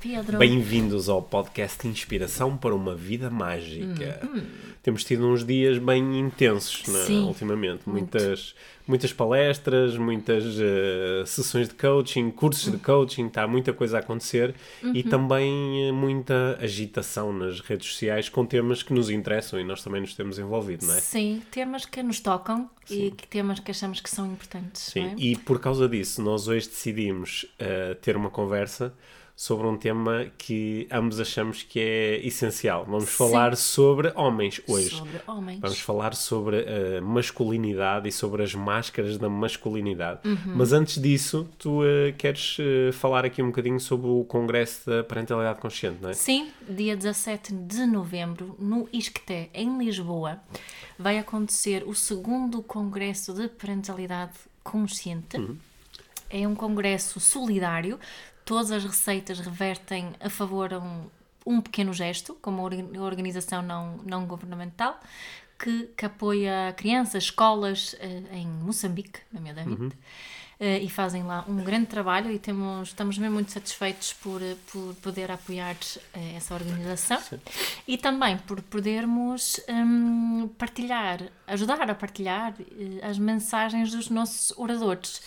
Pedro. Bem-vindos ao podcast Inspiração para uma Vida Mágica. Hum, Temos tido uns dias bem intensos né, Sim, ultimamente. muito. Muitas, muitas palestras, muitas eh, sessões de coaching, cursos de coaching, está muita coisa a acontecer Uhum. e também eh, muita agitação nas redes sociais com temas que nos interessam e nós também nos temos envolvido, não é? Sim, temas que nos tocam e que temas que achamos que são importantes. Sim, é? e por causa disso, nós hoje decidimos eh, ter uma conversa sobre um tema que ambos achamos que é essencial. Vamos Sim. falar sobre homens hoje. Sobre homens. Vamos falar sobre a masculinidade e sobre as máscaras da masculinidade. Uhum. Mas antes disso, tu eh, queres eh, falar aqui um bocadinho sobre o Congresso da Parentalidade Consciente, não é? Sim, dia 17 de novembro, no Isqueté, em Lisboa, vai acontecer o segundo Congresso de Parentalidade Consciente. Uhum. É um congresso solidário. Todas as receitas revertem a favor a um, um pequeno gesto, como uma orga- organização não, não governamental, que, que apoia crianças, escolas eh, em Moçambique, nomeadamente. Eh, e fazem lá um grande trabalho e temos, estamos mesmo muito satisfeitos por, eh, por poder apoiar eh, essa organização. E também por podermos hum, partilhar, ajudar a partilhar eh, as mensagens dos nossos oradores.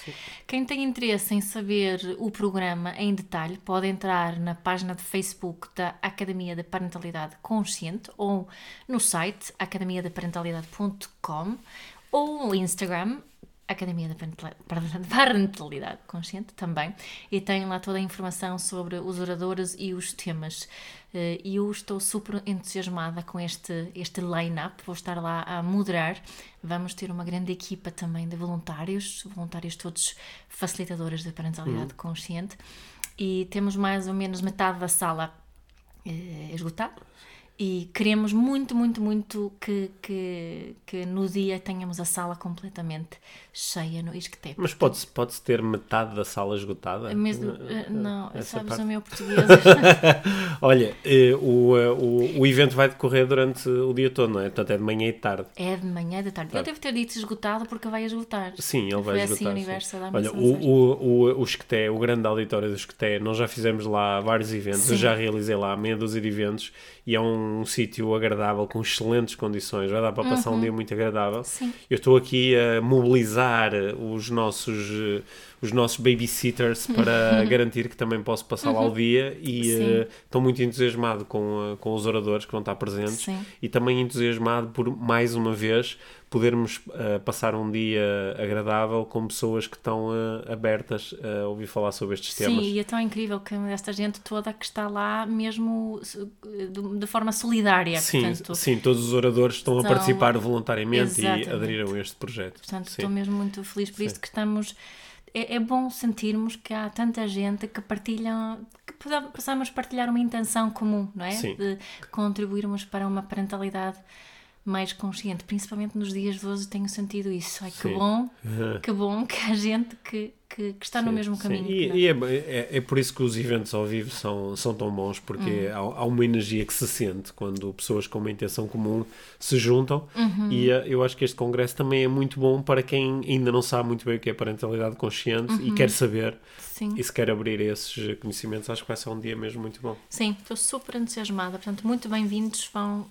Quem tem interesse em saber o programa em detalhe pode entrar na página de Facebook da Academia da Parentalidade Consciente ou no site academiadaparentalidade.com ou no Instagram Academia da Parental- Parentalidade Consciente também, e tem lá toda a informação sobre os oradores e os temas. Eh, E eu estou super entusiasmada com este, este line-up, vou estar lá a moderar. Vamos ter uma grande equipa também de voluntários, voluntários todos facilitadores da parentalidade consciente, e temos mais ou menos metade da sala eh, esgotada. E queremos muito, muito, muito que, que, que no dia tenhamos a sala completamente cheia no Isqueté. Mas pode-se pode ter metade da sala esgotada? Mesmo, eh, não, essa sabes parte. o meu português. Olha, eh, o, eh, o, o evento vai decorrer durante o dia todo, não é? Portanto, é de manhã e de tarde. é de manhã e de tarde. Eu devo ter dito esgotado porque vai esgotar. Sim, ele vai Foi esgotar. assim o universo Olha, o, o, o, o Esqueté, o grande auditório do Esqueté, nós já fizemos lá vários eventos, eu Sim. já realizei lá meia dúzia de eventos e é um sítio agradável, com excelentes condições, vai dar para passar um dia muito agradável. Uhum. Sim. Eu estou aqui a mobilizar os nossos, eh, os nossos babysitters para garantir que também posso passar lá o dia e Uhum. Sim. eh, estou muito entusiasmado com, eh, com os oradores que vão estar presentes Sim. e também entusiasmado por mais uma vez podermos eh, passar um dia agradável com pessoas que estão eh, abertas a ouvir falar sobre estes Sim, temas. e é tão incrível que esta gente toda que está lá mesmo de, forma solidária. Sim, portanto, sim, todos os oradores estão a Estão- participar voluntariamente e Exatamente. aderiram a este projeto. Portanto, Sim. estou mesmo muito feliz por isto que estamos. É, é bom sentirmos que há tanta gente que partilha, que possamos partilhar uma intenção comum, não é? Sim. De contribuirmos para uma parentalidade mais consciente, principalmente nos dias de hoje tenho sentido isso. Ai, que Sim. bom, que bom que há gente que, que, que está no mesmo Sim, caminho. E, e é, é, é por isso que os eventos ao vivo são, são tão bons, porque Hum. há, há uma energia que se sente quando pessoas com uma intenção comum se juntam. Uhum. E eh, eu acho que este congresso também é muito bom para quem ainda não sabe muito bem o que é parentalidade consciente Uhum. e quer saber Sim. e se quer abrir esses conhecimentos. Acho que vai ser um dia mesmo muito bom. Sim, estou super entusiasmada. Portanto, muito bem-vindos. Vão.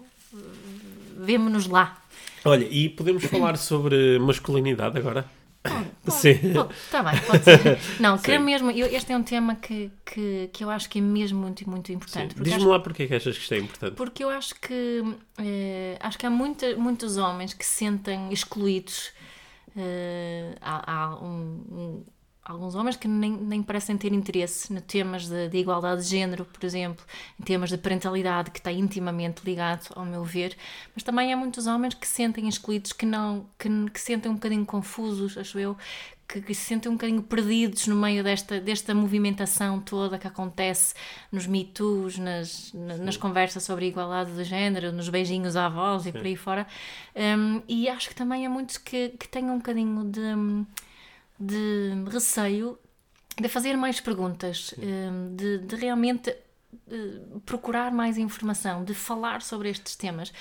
Vemo-nos lá. Olha, e podemos falar sobre masculinidade agora? Sim. Está bem, pode ser. Não, quero mesmo. eu- este é um tema que, que, que eu acho que é mesmo muito, muito importante. Diz-me lá porque é que achas que isto é importante. Porque eu acho que eh, acho que há muita, muitos homens que se sentem excluídos. Eh, há há um- alguns homens que nem, nem parecem ter interesse em temas de, de igualdade de género, por exemplo, em temas de parentalidade, que está intimamente ligado, ao meu ver, mas também há muitos homens que se sentem excluídos, que não, que, que se sentem um bocadinho confusos, acho eu, que, que se sentem um bocadinho perdidos no meio desta, desta movimentação toda que acontece nos Me Too's, nas, na- nas conversas sobre igualdade de género, nos beijinhos à voz e por aí fora. Um, e acho que também há muitos que, que têm um bocadinho de, de receio de fazer mais perguntas, um, de, de realmente eh, procurar mais informação, de falar sobre estes temas.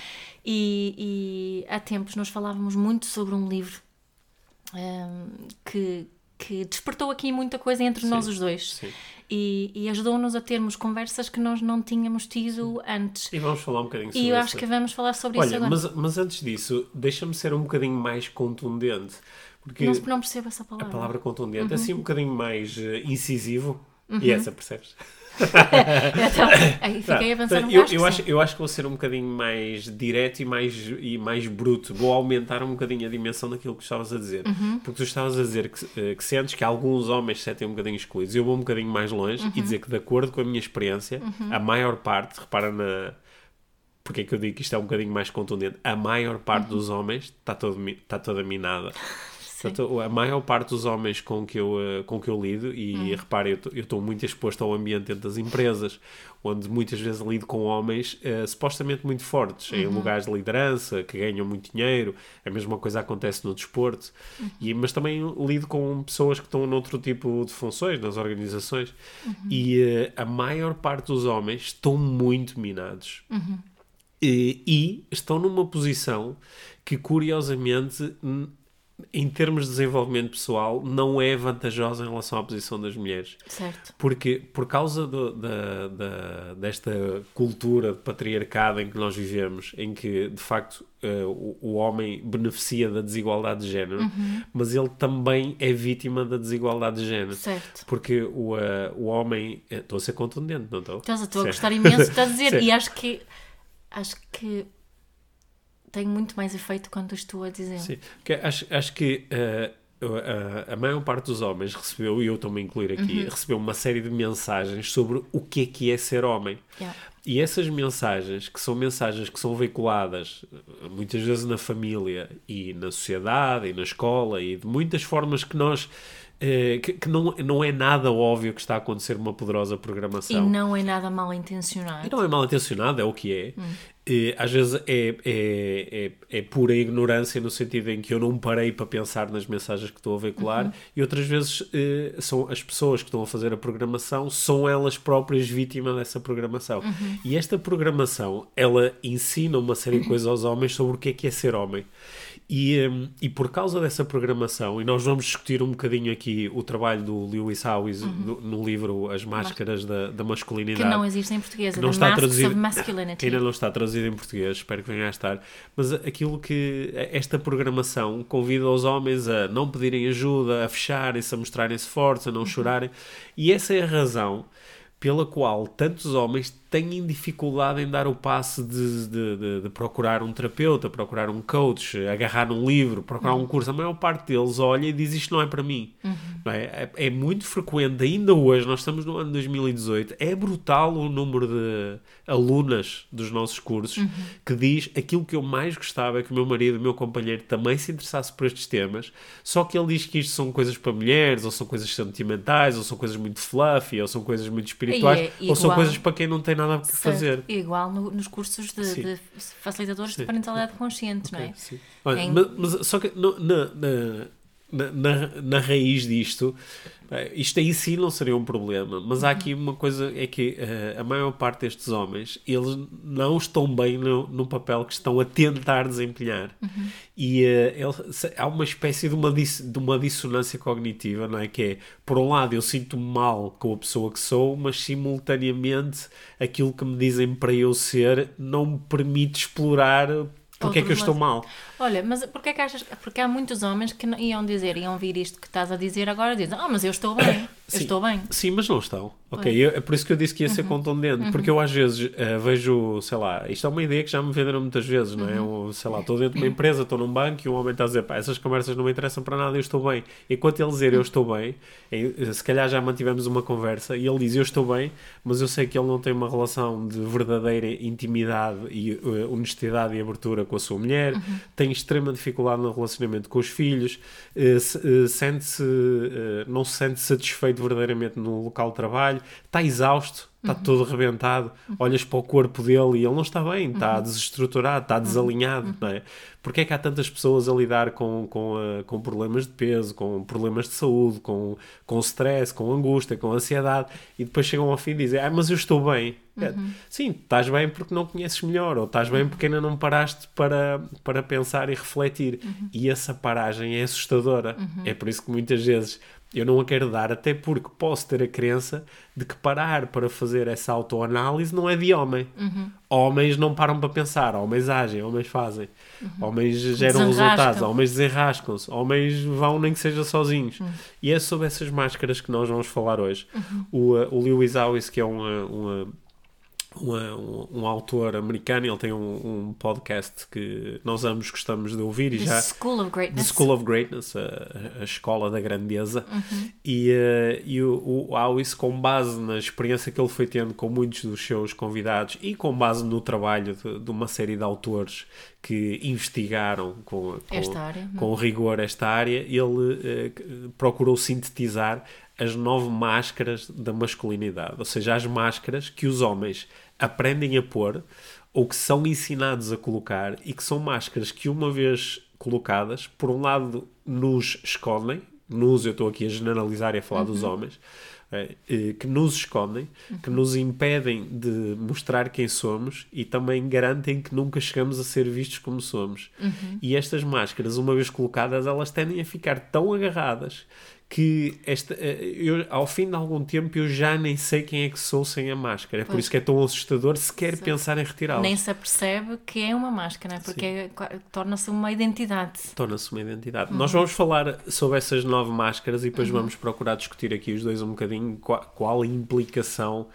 E, e há tempos nós falávamos muito sobre um livro um, que, que despertou aqui muita coisa entre nós os dois sim. e, e ajudou-nos a termos conversas que nós não tínhamos tido antes. E vamos falar um bocadinho sobre E eu isso. acho que vamos falar sobre isso Olha, agora. mas, mas antes disso, deixa-me ser um bocadinho mais contundente. Porque Não, não percebo essa a palavra. palavra contundente é Uhum. assim um bocadinho mais eh, incisivo. E essa, percebes? Então, aí fiquei a pensar Tá, um eu, bocado. eu, acho, eu acho que vou ser um bocadinho mais direto e mais, e mais bruto. Vou aumentar um bocadinho a dimensão daquilo que estavas a dizer. Uhum. Porque tu estavas a dizer que, eh, que sentes que alguns homens se sentem um bocadinho excluídos. Eu vou um bocadinho mais longe Uhum. e dizer que, de acordo com a minha experiência, a maior parte, repara na. Porque é que eu digo que isto é um bocadinho mais contundente? A maior parte Uhum. dos homens está, todo, mi- está toda minada. Portanto, a maior parte dos homens com que eu, eh, com que eu lido, e Hum. repare, eu estou muito exposto ao ambiente dentro das empresas, onde muitas vezes lido com homens eh, supostamente muito fortes, em Uhum. lugares de liderança, que ganham muito dinheiro, a mesma coisa acontece no desporto, Uhum. e, mas também lido com pessoas que estão noutro tipo de funções, nas organizações, Uhum. e eh, a maior parte dos homens estão muito minados. Uhum. E, e estão numa posição que, curiosamente, em termos de desenvolvimento pessoal, não é vantajosa em relação à posição das mulheres. Certo. Porque, por causa do- da, da- desta cultura de patriarcado em que nós vivemos, em que, de facto, eh, o, o homem beneficia da desigualdade de género, Uhum. mas ele também é vítima da desigualdade de género. Certo. Porque o, eh, o homem... eh, Estou a ser contundente, não estou? Estás, estou a gostar imenso estás a dizer. E acho que acho que tem muito mais efeito quando estou a dizer. Sim, porque acho, acho que eh, a, a maior parte dos homens recebeu, e eu a incluir aqui, recebeu uma série de mensagens sobre o que é que é ser homem. Yeah. E essas mensagens, que são mensagens que são veiculadas eh, muitas vezes na família e na sociedade e na escola e de muitas formas que nós. que, que não, não é nada óbvio que está a acontecer uma poderosa E programação. não é nada mal intencionado. E não é mal intencionado, é o que é. E, às vezes é, é, é, é pura ignorância no sentido em que eu não parei para pensar nas mensagens que estou a veicular e outras vezes eh, são as pessoas que estão a fazer a programação são elas próprias vítimas dessa programação. E esta programação, ela ensina uma série de coisas aos homens sobre o que é que é ser homem. E, hum, e por causa dessa programação, e nós vamos discutir um bocadinho aqui o trabalho do Lewis Howes no, no livro As Máscaras da, da Masculinidade. Que não existe em português. é não está traduzido. Ainda não está traduzido em português espero que venha a estar. Mas aquilo que esta programação convida os homens a não pedirem ajuda a fecharem-se, a mostrarem-se fortes a Uhum. não chorarem. E essa é a razão pela qual tantos homens têm dificuldade em dar o passo de, de, de- de procurar um terapeuta, procurar um coach, agarrar um livro, procurar Uhum. um curso. A maior parte deles olha e diz isto não é para mim. Não é? É, é muito frequente, ainda hoje, nós estamos no ano 2018, é brutal o número de alunas dos nossos cursos Uhum. que diz aquilo que eu mais gostava é que o meu marido, o meu companheiro também se interessasse por estes temas, só que ele diz que isto são coisas para mulheres, ou são coisas sentimentais, ou são coisas muito fluffy, ou são coisas muito espirituais, é ou são coisas para quem não tem nada a que fazer. Igual no- nos cursos de, de facilitadores Sim. de parentalidade consciente, não é? Sim. Olha, Em- mas, mas só que no- na, na, na, na, na raiz disto, isto aí sim não seria um problema, mas há aqui uma coisa, é que eh, a maior parte destes homens, eles não estão bem no, no papel que estão a tentar desempenhar. E eh, ele- há uma espécie de uma, dis- de uma dissonância cognitiva, não é? Que é, por um lado, eu sinto-me mal com a pessoa que sou, mas simultaneamente aquilo que me dizem para eu ser não me permite explorar porque é que eu estou mal. Olha, mas porquê é que achas... Porque há muitos homens que não- iam dizer, iam ouvir isto que estás a dizer agora, dizem, ah, mas eu estou bem. Eu estou bem. Sim, mas não estão. Ok, eu- é por isso que eu disse que ia ser contundente, porque eu às vezes eh, vejo, sei lá, isto é uma ideia que já me venderam muitas vezes, não é? Eu, sei lá, estou dentro de uma empresa, estou num banco e um homem está a dizer, pá, essas conversas não me interessam para nada, eu estou bem. Enquanto ele dizer eu estou bem, eh, se calhar já mantivemos uma conversa e ele diz eu estou bem, mas eu sei que ele não tem uma relação de verdadeira intimidade e eh, honestidade e abertura com a sua mulher, tem extrema dificuldade no relacionamento com os filhos, eh, sente-se, não se sente satisfeito verdadeiramente no local de trabalho, está exausto, está todo arrebentado, olhas para o corpo dele e ele não está bem, está desestruturado, está desalinhado, não é? Porque é que há tantas pessoas a lidar com, com, eh, com problemas de peso, com problemas de saúde, com, com stress, com angústia, com ansiedade e depois chegam ao fim e dizem, ah, mas eu estou bem. É, Sim, estás bem porque não conheces melhor, ou estás bem porque ainda não paraste para, para pensar e refletir. E essa paragem é assustadora. É por isso que muitas vezes eu não a quero dar, até porque posso ter a crença de que parar para fazer essa autoanálise não é de homem. Homens não param para pensar, homens agem, homens fazem, homens geram resultados, homens desenrascam-se, homens vão nem que seja sozinhos. E é sobre essas máscaras que nós vamos falar hoje. O, uh, o Lewis Howes, que é uma, uma uma- um, um autor americano, ele tem um, um podcast que nós ambos gostamos de ouvir e The já School of The Greatness. School of Greatness, a, a escola da grandeza, Uhum. e, eh, e o, o Howie, com base na experiência que ele foi tendo com muitos dos seus convidados e com base no trabalho de, de uma série de autores que investigaram com, com, com rigor esta área, ele que- procurou sintetizar as nove máscaras da masculinidade, ou seja, as máscaras que os homens aprendem a pôr ou que são ensinados a colocar e que são máscaras que uma vez colocadas, por um lado nos escondem, nos, eu estou aqui a generalizar e a falar dos homens, eh, eh, que nos escondem, que nos impedem de mostrar quem somos e também garantem que nunca chegamos a ser vistos como somos. E estas máscaras, uma vez colocadas, elas tendem a ficar tão agarradas que esta, eh, eu, ao fim de algum tempo eu já nem sei quem é que sou sem a máscara. É por isso que é tão assustador sequer Exato. pensar em retirá-la. Nem se apercebe que é uma máscara, porque é- torna-se uma identidade. torna-se uma identidade. Uhum. Nós vamos falar sobre essas nove máscaras e depois vamos procurar discutir aqui os dois um bocadinho qual, qual a implicação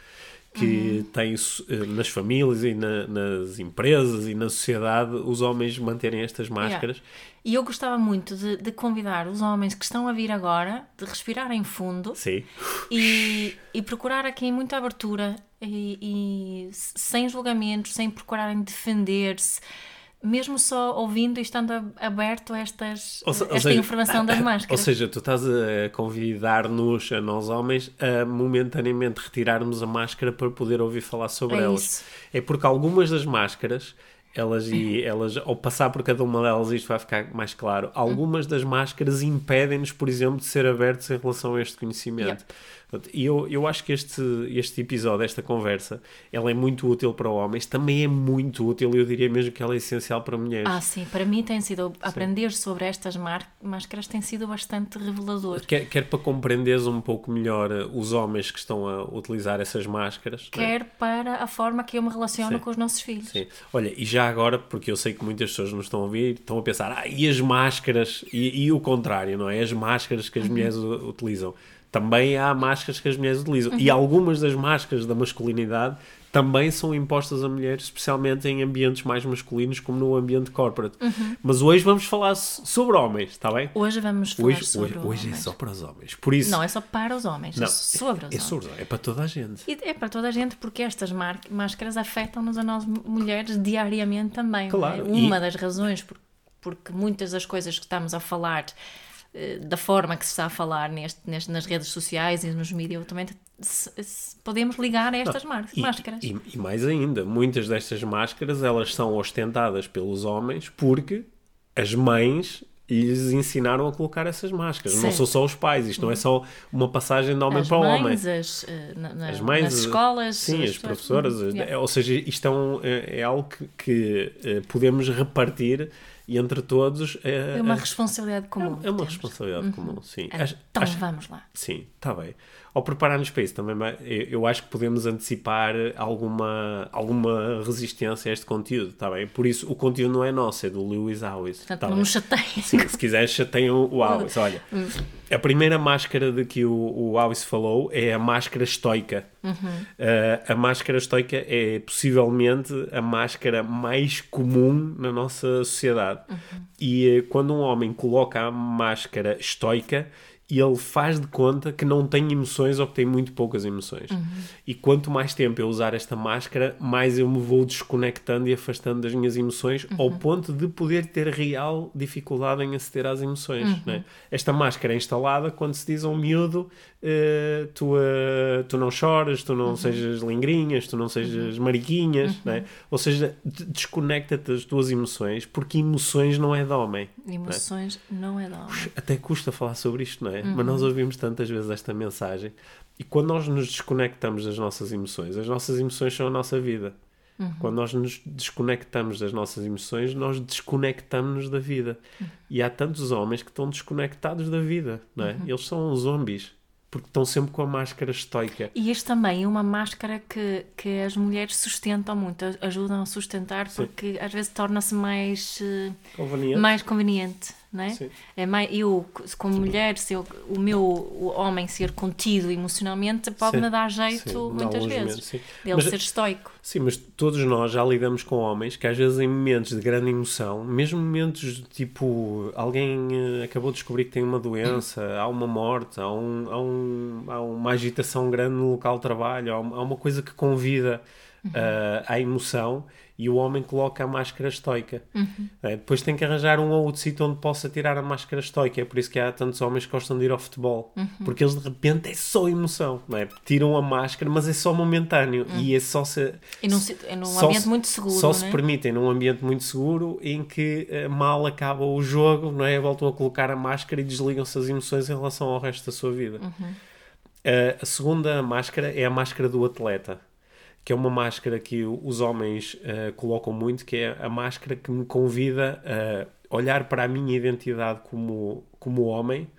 que Uhum. tem eh, nas famílias e na- nas empresas e na sociedade os homens manterem estas máscaras. E eu gostava muito de, de convidar os homens que estão a vir agora de respirarem fundo Sim. e, e procurar aqui muita abertura e, e sem julgamentos, sem procurarem defender-se, mesmo só ouvindo e estando aberto a estas, Ou se- ou esta seja, informação das Ou máscaras. seja, tu estás a convidar-nos, a nós homens, a momentaneamente retirarmos a máscara para poder ouvir falar sobre É elas. isso. É porque algumas das máscaras, elas, e elas, ao passar por cada uma delas, isto vai ficar mais claro. Algumas das máscaras impedem-nos, por exemplo, de ser abertos em relação a este conhecimento. Yep. E eu, eu acho que este, este episódio, esta conversa, ela é muito útil para homens, também é muito útil, eu diria mesmo que ela é essencial para mulheres. Ah, sim, para mim tem sido, aprender sobre estas máscaras tem sido bastante revelador. Quer, quer para compreenderes um pouco melhor eh, os homens que estão a utilizar essas máscaras. é? Quer para a forma que eu me relaciono Sim. com os nossos filhos. Sim. Olha, e já agora, porque eu sei que muitas pessoas nos estão a ouvir, estão a pensar, ah, e as máscaras? E, e o contrário, não é? As máscaras que as mulheres u- utilizam. Também há máscaras que as mulheres utilizam. E algumas das máscaras da masculinidade também são impostas a mulheres, especialmente em ambientes mais masculinos, como no ambiente corporate. Mas hoje vamos falar so- sobre homens, está bem? Hoje vamos falar Hoje, sobre hoje, hoje é homens. só para os homens. Por isso, Não, é só para os homens, é Não, sobre os é, homens. sobre, é para toda a gente. E é para toda a gente, porque estas máscaras afetam-nos a nós mulheres diariamente também. é? Claro, e- Uma das razões por, porque muitas das coisas que estamos a falar, da forma que se está a falar neste, neste- nas redes sociais e nos mídias, também se- se- podemos ligar a estas E- máscaras. E, e mais ainda, muitas destas máscaras elas são ostentadas pelos homens porque as mães lhes ensinaram a colocar essas máscaras. Não Certo. são só os pais, isto não é só uma passagem de homem as para homem. mães, as, eh, na- na- As mães, nas escolas, sim, as, pessoas- professoras, Yeah. é- ou seja, isto é, um- é- é algo que, que, eh, podemos repartir e entre todos é, É uma é- responsabilidade comum. é uma temos. responsabilidade comum, sim. Então acho- vamos lá. Sim, está bem. Ao preparar-nos para isso também, eu acho que podemos antecipar alguma, alguma resistência a este conteúdo, está bem? Por isso, o conteúdo não é nosso, é do Lewis Howes. Portanto, tá não me chateiem. Sim, se quiseres, chateiam o Howes. Olha, a primeira máscara de que o, o Howes falou é a máscara estoica. Uh, a máscara estoica é possivelmente a máscara mais comum na nossa sociedade. E uh, quando um homem coloca a máscara estoica, ele faz de conta que não tem emoções ou que tem muito poucas emoções. E quanto mais tempo eu usar esta máscara, mais eu me vou desconectando e afastando das minhas emoções, ao ponto de poder ter real dificuldade em aceder às emoções. né? Esta máscara é instalada quando se diz a um miúdo: eh, tu, eh, tu não choras, tu não sejas lingrinhas, tu não sejas mariquinhas, né? ou seja, de- desconecta-te das tuas emoções, porque emoções não é de homem. Emoções não é de homem. Até custa falar sobre isto, não é? Mas nós ouvimos tantas vezes esta mensagem. E quando nós nos desconectamos das nossas emoções, as nossas emoções são a nossa vida. Quando nós nos desconectamos das nossas emoções, nós desconectamos-nos da vida. E há tantos homens que estão desconectados da vida, não é? Eles são zombies, porque estão sempre com a máscara estoica. E este também é uma máscara que, que as mulheres sustentam muito, ajudam a sustentar, porque às vezes torna-se mais, eh, Conveniente? mais conveniente, não é? Sim. é mais, eu, como mulher, se eu- o meu o homem ser contido emocionalmente, pode-me dar jeito sim, muitas vezes. sim. Ele Mas- ser estoico. Sim, mas todos nós já lidamos com homens que às vezes em momentos de grande emoção, mesmo momentos tipo alguém eh, acabou de descobrir que tem uma doença, há uma morte, há, um, há, um, há uma agitação grande no local de trabalho, há, um- há uma coisa que convida eh, à emoção e o homem coloca a máscara estoica. Eh, depois tem que arranjar um ou outro sítio onde possa tirar a máscara estoica. É por isso que há tantos homens que gostam de ir ao futebol, porque eles de repente é só emoção, não é? Tiram a máscara, mas é só momentâneo e é só se E num, é num ambiente se- muito seguro, Só se é? permitem num ambiente muito seguro em que eh, mal acaba o jogo, não é? Voltam a colocar a máscara e desligam-se as emoções em relação ao resto da sua vida. Uhum. Eh, a segunda máscara é a máscara do atleta, que é uma máscara que os homens eh, colocam muito, que é a máscara que me convida a olhar para a minha identidade como, como homem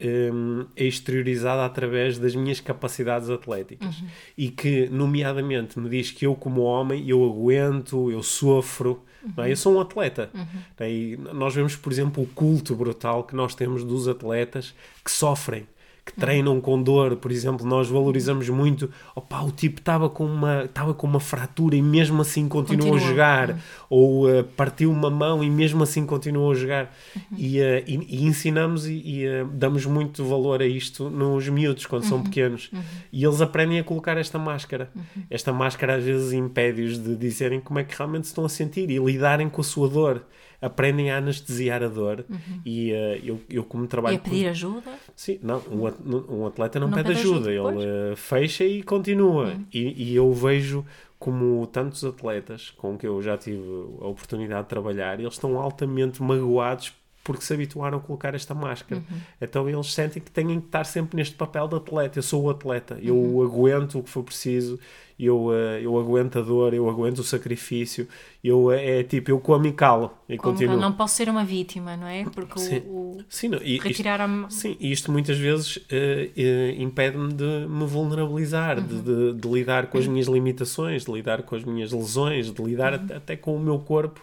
um, é exteriorizada através das minhas capacidades atléticas e que, nomeadamente, me diz que eu, como homem, eu aguento, eu sofro, não é? eu sou um atleta. não é? E nós vemos, por exemplo, o culto brutal que nós temos dos atletas que sofrem. Que treinam com dor, por exemplo, nós valorizamos muito. Opa, o tipo estava com uma estava com uma fratura e mesmo assim continuou a Continua. jogar, ou uh, partiu uma mão e mesmo assim continuou a jogar. Uhum. E, uh, e- e ensinamos e, e, uh, damos muito valor a isto nos miúdos quando Uhum. são pequenos. E eles aprendem a colocar esta máscara. Uhum. Esta máscara às vezes impede-os de dizerem como é que realmente se estão a sentir e lidarem com a sua dor. Aprendem a anestesiar a dor. E uh, eu, eu, como Uhum. E trabalho a pedir ajuda. Sim, não, um at- um atleta não, Não pede pede ajuda, ajuda, ele eh, fecha e continua. E, e eu vejo como tantos atletas com que eu já tive a oportunidade de trabalhar, eles estão altamente magoados porque se habituaram a colocar esta máscara. Então eles sentem que têm que estar sempre neste papel de atleta. Eu sou o atleta, eu aguento o que for preciso, eu, eh, eu aguento a dor, eu aguento o sacrifício, eu, eh, é tipo, eu como e calo e Como continuo. não posso ser uma vítima, não é? Porque Sim. o, o Sim, não, e isto- retirar a. Sim, e isto muitas vezes eh, eh, impede-me de me vulnerabilizar, de, de- de lidar com as minhas limitações, de lidar com as minhas lesões, de lidar até, até com o meu corpo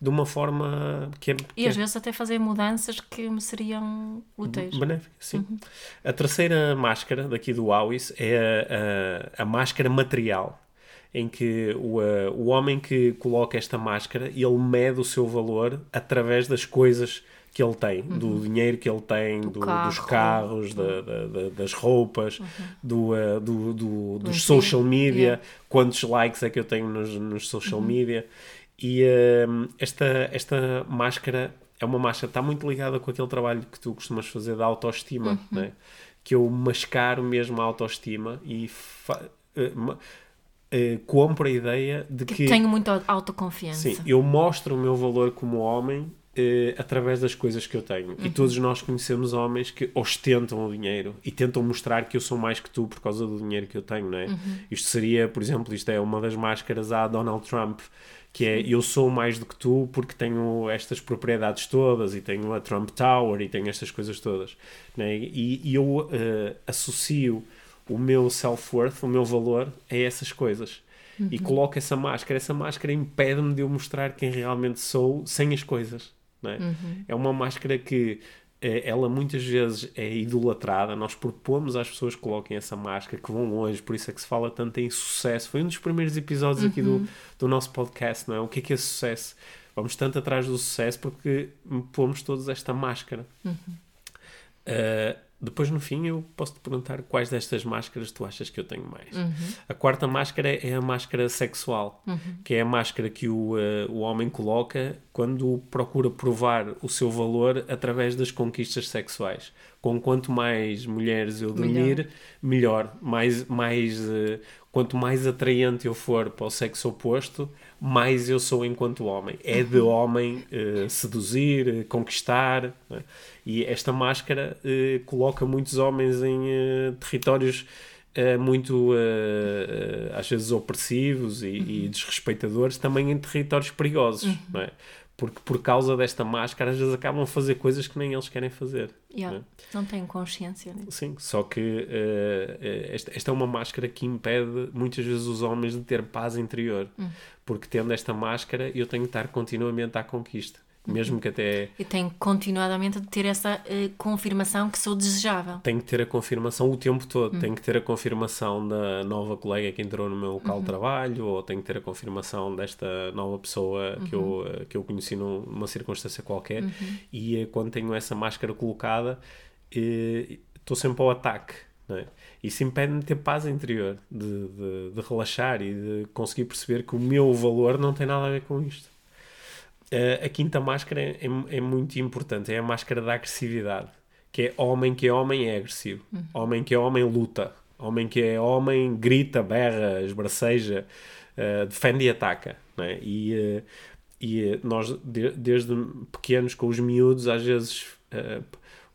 de uma forma que é, que E às é vezes até fazer mudanças que me seriam úteis. benéfica. Sim. A terceira máscara daqui do Awis é a, a, a máscara material. Em que o, o homem que coloca esta máscara, ele mede o seu valor através das coisas que ele tem, do dinheiro que ele tem, do- dos carro. carros, da- da- da- das roupas, do, eh, do- do- dos social media, yeah. quantos likes é que eu tenho nos, nos social media. E eh, esta, esta máscara é uma máscara, está muito ligada com aquele trabalho que tu costumas fazer da autoestima, né? que eu mascaro mesmo a autoestima e ma- eh, compro a ideia de Que que tenho muita autoconfiança. Sim, eu mostro o meu valor como homem eh, através das coisas que eu tenho. E todos nós conhecemos homens que ostentam o dinheiro e tentam mostrar que eu sou mais que tu por causa do dinheiro que eu tenho, não é? Isto seria, por exemplo, isto é uma das máscaras a Donald Trump, que é eu sou mais do que tu porque tenho estas propriedades todas e tenho a Trump Tower e tenho estas coisas todas, não é? E, e eu eh, associo o meu self-worth, o meu valor, é essas coisas. E coloco essa máscara. Essa máscara impede-me de eu mostrar quem realmente sou sem as coisas. Não é? é uma máscara que ela muitas vezes é idolatrada. Nós propomos às pessoas que coloquem essa máscara, que vão longe, por isso é que se fala tanto em sucesso. Foi um dos primeiros episódios aqui do, do nosso podcast, não é? O que é que é sucesso? Vamos tanto atrás do sucesso porque pomos todos esta máscara. Uh, depois, no fim, eu posso te perguntar quais destas máscaras tu achas que eu tenho mais. A quarta máscara é a máscara sexual, que é a máscara que o, uh, o homem coloca quando procura provar o seu valor através das conquistas sexuais. Com quanto mais mulheres eu dormir, melhor. Mais, mais, uh, quanto mais atraente eu for para o sexo oposto, mais eu sou enquanto homem. É de homem uh, seduzir, uh, conquistar. né? E esta máscara uh, coloca muitos homens em uh, territórios uh, muito, uh, uh, às vezes, opressivos e, e desrespeitadores, também em territórios perigosos. não é? Porque por causa desta máscara, às vezes acabam a fazer coisas que nem eles querem fazer. Yeah. né? Não tenho consciência disso. Sim, só que eh, eh, esta, esta é uma máscara que impede muitas vezes os homens de ter paz interior. Porque tendo esta máscara, eu tenho que estar continuamente à conquista. Mesmo que até E tenho continuadamente de ter essa eh, confirmação que sou desejável. tenho que ter a confirmação o tempo todo. Tenho que ter a confirmação da nova colega que entrou no meu local de trabalho, ou tenho que ter a confirmação desta nova pessoa que, eu, eh, que eu conheci num- numa circunstância qualquer. E eh, quando tenho essa máscara colocada, estou sempre ao ataque. não é? Isso impede-me de ter paz interior, de, de, de relaxar e de conseguir perceber que o meu valor não tem nada a ver com isto. Uh, a quinta máscara é, é- é muito importante, é a máscara da agressividade. Que é homem que é homem é agressivo. Homem que é homem luta. Homem que é homem grita, berra, esbraceja, uh, defende e ataca. não é? E, uh, e nós, de- desde pequenos, com os miúdos, às vezes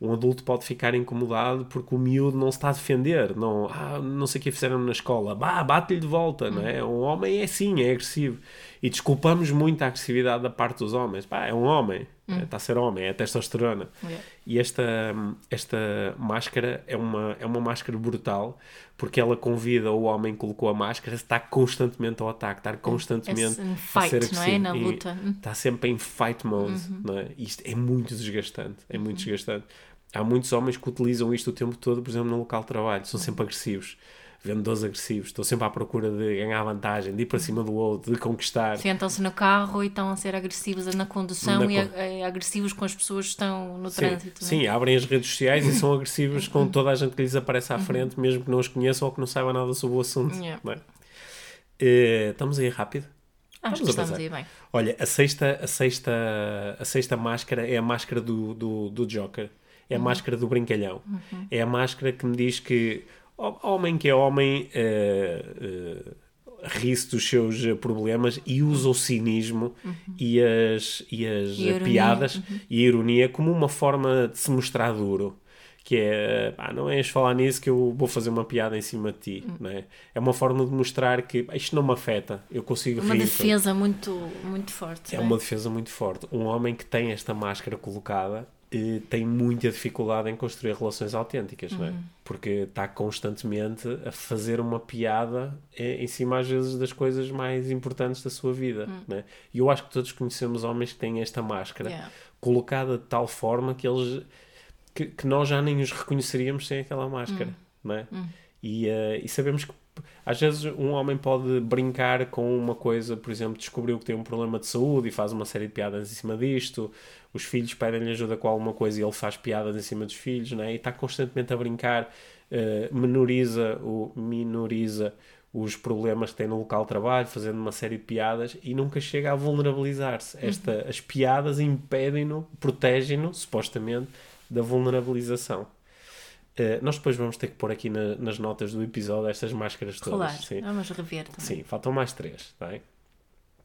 um adulto pode ficar incomodado porque o miúdo não se está a defender. Não, ah, não sei o que fizeram na escola. Bah, bate-lhe de volta, não é? Um homem é assim, é agressivo. E desculpamos muito a agressividade da parte dos homens. Pá, é um homem. é, Está a ser homem, é testosterona. Yeah. E esta, esta máscara é uma, é uma máscara brutal porque ela convida o homem que colocou a máscara a estar constantemente ao ataque, estar constantemente em a fight, ser não é? agressivo. Na luta. Uhum. Está sempre em fight mode. Não é? Isto é muito desgastante. É Uhum. muito desgastante. Há muitos homens que utilizam isto o tempo todo, por exemplo, no local de trabalho. São Uhum. sempre agressivos. Vendedores agressivos. Estão sempre à procura de ganhar vantagem, de ir para cima do outro, de conquistar. Sentam-se no carro e estão a ser agressivos na condução Na e con- eh, agressivos com as pessoas que estão no Sim, trânsito. é? sim, abrem as redes sociais e são agressivos com toda a gente que lhes aparece à frente, mesmo que não os conheça ou que não saiba nada sobre o assunto. Yeah. é? Eh, estamos aí rápido? Acho que estamos aí bem. Olha, a sexta, a sexta, a sexta máscara é a máscara do, do, do Joker. É a máscara do brincalhão. É a máscara que me diz que ho- homem que é homem eh, eh, ri-se dos seus eh, problemas e usa o cinismo e as, e as E piadas e a ironia como uma forma de se mostrar duro. Que é, pá, não és falar nisso que eu vou fazer uma piada em cima de ti. Não é? é uma forma de mostrar que "Ah, isto não me afeta, eu consigo Uma rir. defesa muito, muito forte. É não uma defesa muito forte. Um homem que tem esta máscara colocada eh, tem muita dificuldade em construir relações autênticas, não é? Porque está constantemente a fazer uma piada em cima, às vezes, das coisas mais importantes da sua vida, não é? E eu acho que todos conhecemos homens que têm esta máscara Yeah. colocada de tal forma que eles que, que nós já nem os reconheceríamos sem aquela máscara, não é? E, eh, e sabemos que às vezes um homem pode brincar com uma coisa, por exemplo, descobriu que tem um problema de saúde e faz uma série de piadas em cima disto, os filhos pedem-lhe ajuda com alguma coisa e ele faz piadas em cima dos filhos, não é? E está constantemente a brincar, eh, menoriza, o, minoriza os problemas que tem no local de trabalho, fazendo uma série de piadas e nunca chega a vulnerabilizar-se. Esta, As piadas impedem-no, protegem-no, supostamente, da vulnerabilização. Eh, nós depois vamos ter que pôr aqui na- nas notas do episódio estas máscaras todas. Claro, Sim. vamos rever também. Sim, faltam mais três, está bem?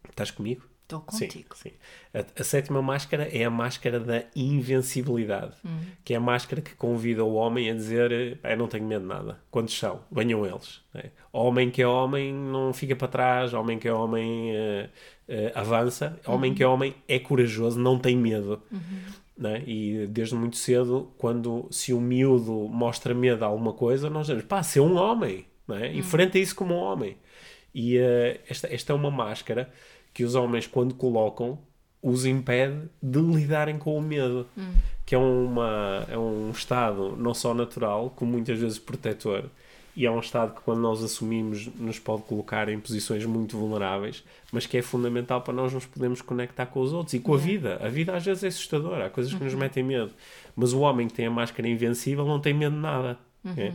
Estás comigo? Estou Sim, contigo. sim. A, a sétima máscara é a máscara da invencibilidade, Hum. que é a máscara que convida o homem a dizer: "Pá, Eu não tenho medo de nada. Quantos são? Venham eles. né? Homem que é homem não fica para trás, homem que é homem eh, eh, avança, homem Uhum. que é homem é corajoso, não tem medo. Né? E desde muito cedo, quando se o miúdo mostra medo a alguma coisa, nós dizemos, pá, ser um homem, né? enfrenta isso como um homem. E uh, esta, esta é uma máscara que os homens, quando colocam, os impede de lidarem com o medo, que é, uma, é um estado não só natural, como muitas vezes protetor, e é um estado que, quando nós assumimos, nos pode colocar em posições muito vulneráveis, mas que é fundamental para nós nos podermos conectar com os outros e com a vida. A vida às vezes é assustadora, há coisas que nos metem medo, mas o homem que tem a máscara invencível não tem medo de nada. é?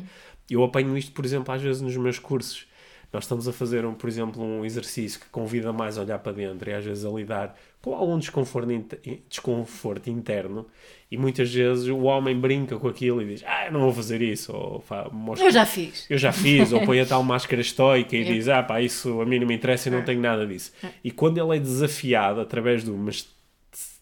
Eu apanho isto, por exemplo, às vezes nos meus cursos. Nós estamos a fazer, um, por exemplo, um exercício que convida mais a olhar para dentro e às vezes a lidar com algum desconforto, inter- desconforto interno e muitas vezes o homem brinca com aquilo e diz ah, eu não vou fazer isso ou mostra Eu já fiz. eu já fiz, ou põe a tal máscara estoica e É. diz, ah pá, isso a mim não me interessa, eu não tenho nada disso. E quando ele é desafiado através do, mas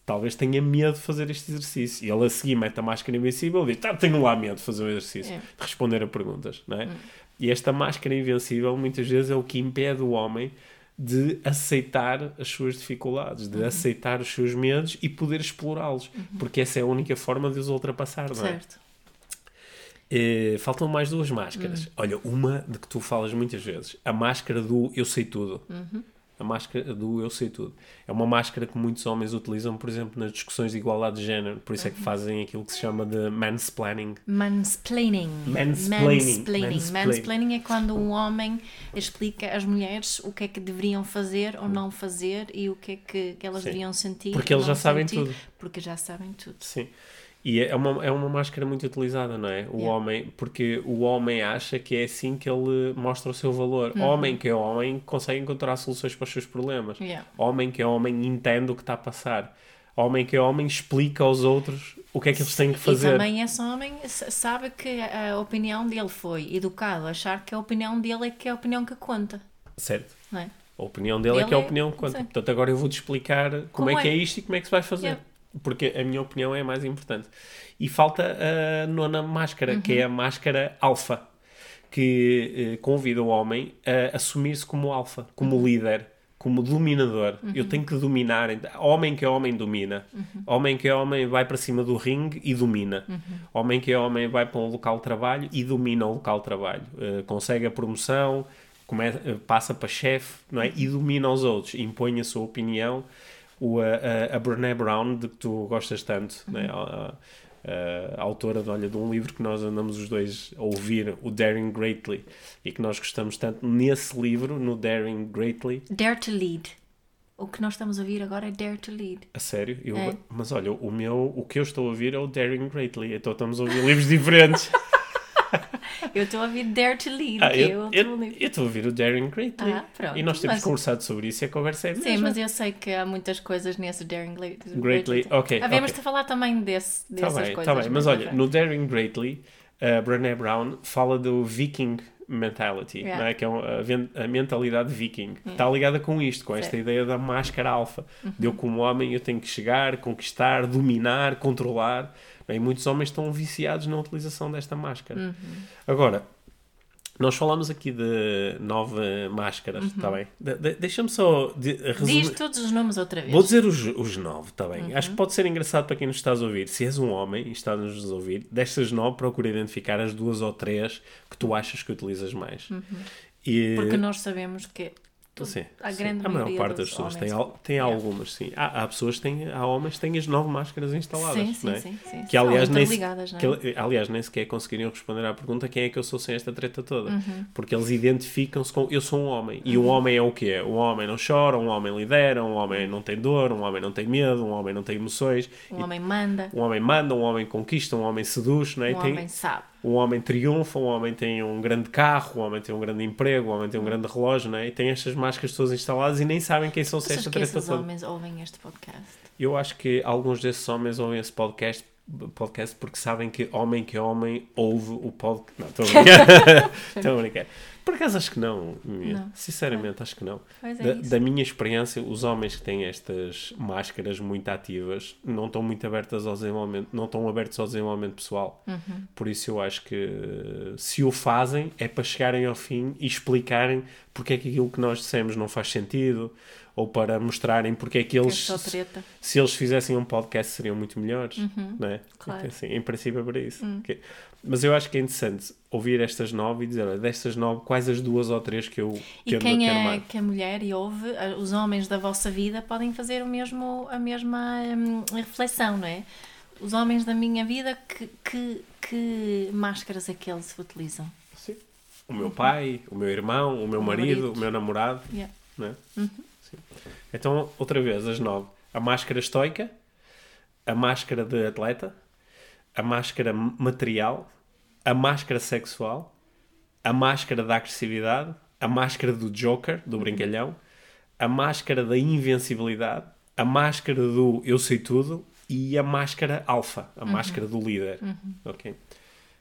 talvez tenha medo de fazer este exercício, e ele a seguir mete a máscara invencível e diz, tá, tenho lá medo de fazer o exercício, É. de responder a perguntas, não é? E esta máscara invencível muitas vezes é o que impede o homem de aceitar as suas dificuldades, Uhum. de aceitar os seus medos e poder explorá-los, porque essa é a única forma de os ultrapassar, não é? Certo. Eh, faltam mais duas Hum. máscaras. Olha, uma de que tu falas muitas vezes, a máscara do eu sei tudo. Uhum. A máscara do eu sei tudo. É uma máscara que muitos homens utilizam, por exemplo, nas discussões de igualdade de género. Por isso é que Uhum. fazem aquilo que se chama de mansplaining. Mansplaining. Mansplaining. Mansplaining. Mansplain. Mansplaining é quando um homem explica às mulheres o que é que deveriam fazer ou não fazer e o que é que, elas Sim. deveriam sentir. Porque eles já não sabem sentir, tudo. Porque já sabem tudo. Sim. E é uma, é uma máscara muito utilizada, não é? O Yeah. homem, porque o homem acha que é assim que ele mostra o seu valor. Uhum. Homem que é homem consegue encontrar soluções para os seus problemas. Yeah. Homem que é homem entende o que está a passar. Homem que é homem explica aos outros o que é que eles têm que E fazer. também esse homem sabe que a opinião dele foi educado achar que a opinião dele é que é a opinião que conta. Certo. Não é? A opinião dele é Dele que é a é- opinião que conta. sim. Portanto, agora eu vou-te explicar como, Como é que é. é isto e como é que se vai fazer. Yeah. Porque a minha opinião é a mais importante. E falta a nona máscara, que Uhum. é a máscara alfa, que eh, convida o homem a assumir-se como alfa, como Uhum. líder, como dominador. Eu tenho que dominar. Homem que é homem domina. Uhum. Homem que é homem vai para cima do ringue e domina. Uhum. Homem que é homem vai para um local de trabalho e domina o local de trabalho. Eh, consegue a promoção, eh, passa para chefe não é? e domina os outros, impõe a sua opinião. O, a, a, Brené Brown, de que tu gostas tanto, não é? a, a- a autora de, olha, de um livro que nós andamos os dois a ouvir, o Daring Greatly, e que nós gostamos tanto. Nesse livro, no Daring Greatly, Dare to lead. O que nós estamos a ouvir agora é Dare to lead. a sério, eu, É. mas olha, o meu, o que eu estou a ouvir é o Daring Greatly, então estamos a ouvir livros diferentes. Eu estou a ouvir Dare to lead, Ah, é eu estou a ouvir o Daring Greatly. Ah, pronto, e nós temos mas- conversado sobre isso e a conversa é a Sim, mas eu sei que há muitas coisas nesse Daring Gla- Greatly, ok, Havemos ok. de falar também desse, Tá dessas bem, coisas. tá bem. Mas olha, no Daring Greatly, a Brené Brown fala do Viking mentality, Yeah. Hum. é? que é a, mentalidade viking. Está ligada com isto, com esta ideia da máscara alfa. Uhum. De eu, como homem, eu tenho que chegar, conquistar, dominar, controlar. E muitos homens estão viciados na utilização desta máscara. Uhum. Agora, nós falamos aqui de nove máscaras, está bem? De- de- Deixa-me só de, resumir. Uhum. Diz todos os nomes outra vez. Vou dizer os, os nove, está bem? Uhum. Acho que pode ser engraçado para quem nos estás a ouvir. Se és um homem e estás-nos a ouvir, destas nove, procura identificar as duas ou três que tu achas que utilizas mais. E, Uhum. Porque nós sabemos que tu- sim, a sim. grande a maior parte das pessoas tem, al- tem algumas, sim. Há, há pessoas que têm, há homens que têm as nove máscaras instaladas, Sim, sim, não é? sim, sim. Que aliás, nem, não é? que, ali- aliás nem sequer conseguiriam responder à pergunta quem é que eu sou sem esta treta toda. Uhum. Porque eles identificam-se com eu sou um homem. E um homem é o quê? Um homem não chora, um homem lidera, um homem não tem dor, um homem não tem medo, um homem não tem emoções. Um E homem manda, um homem manda, um homem conquista, um homem seduz, não é? um Tem- homem sabe. Um homem triunfa, um homem tem um grande carro, um homem tem um grande emprego, um homem tem um grande relógio, não é? E tem estas máscaras todas instaladas e nem sabem quem são se esta que treta esses toda. homens ouvem este podcast? Eu acho que alguns desses homens ouvem esse podcast, podcast porque sabem que homem que é homem ouve o podcast. Não, estou a brincar. Estou a brincar. Por acaso acho que não. Não. Sinceramente, acho que não. É Da, da minha experiência, os homens que têm estas máscaras muito ativas não estão muito abertas ao desenvolvimento, não estão abertos ao desenvolvimento pessoal. Uhum. Por isso eu acho que se o fazem é para chegarem ao fim e explicarem porque é que aquilo que nós dissemos não faz sentido, ou para mostrarem porque é que eles, só treta. se eles fizessem um podcast, seriam muito melhores, não é? claro. Assim, em princípio é para isso. Ok. Mas eu acho que é interessante ouvir estas nove e dizer, olha, destas nove, quais as duas ou três que eu E tendo a quem é mais? que é mulher e ouve, os homens da vossa vida podem fazer o mesmo, a mesma hum, reflexão, não é? Os homens da minha vida, que, que, que máscaras é que eles utilizam? Sim. O meu pai, o meu irmão, o meu O marido, marido. o meu namorado. Yeah. Não é? Sim. Então, outra vez, as nove. A máscara estoica, a máscara de atleta, a máscara material, a máscara sexual, a máscara da agressividade, a máscara do Joker, do brincalhão, a máscara da invencibilidade, a máscara do eu sei tudo e a máscara alfa, a máscara do líder. Ok?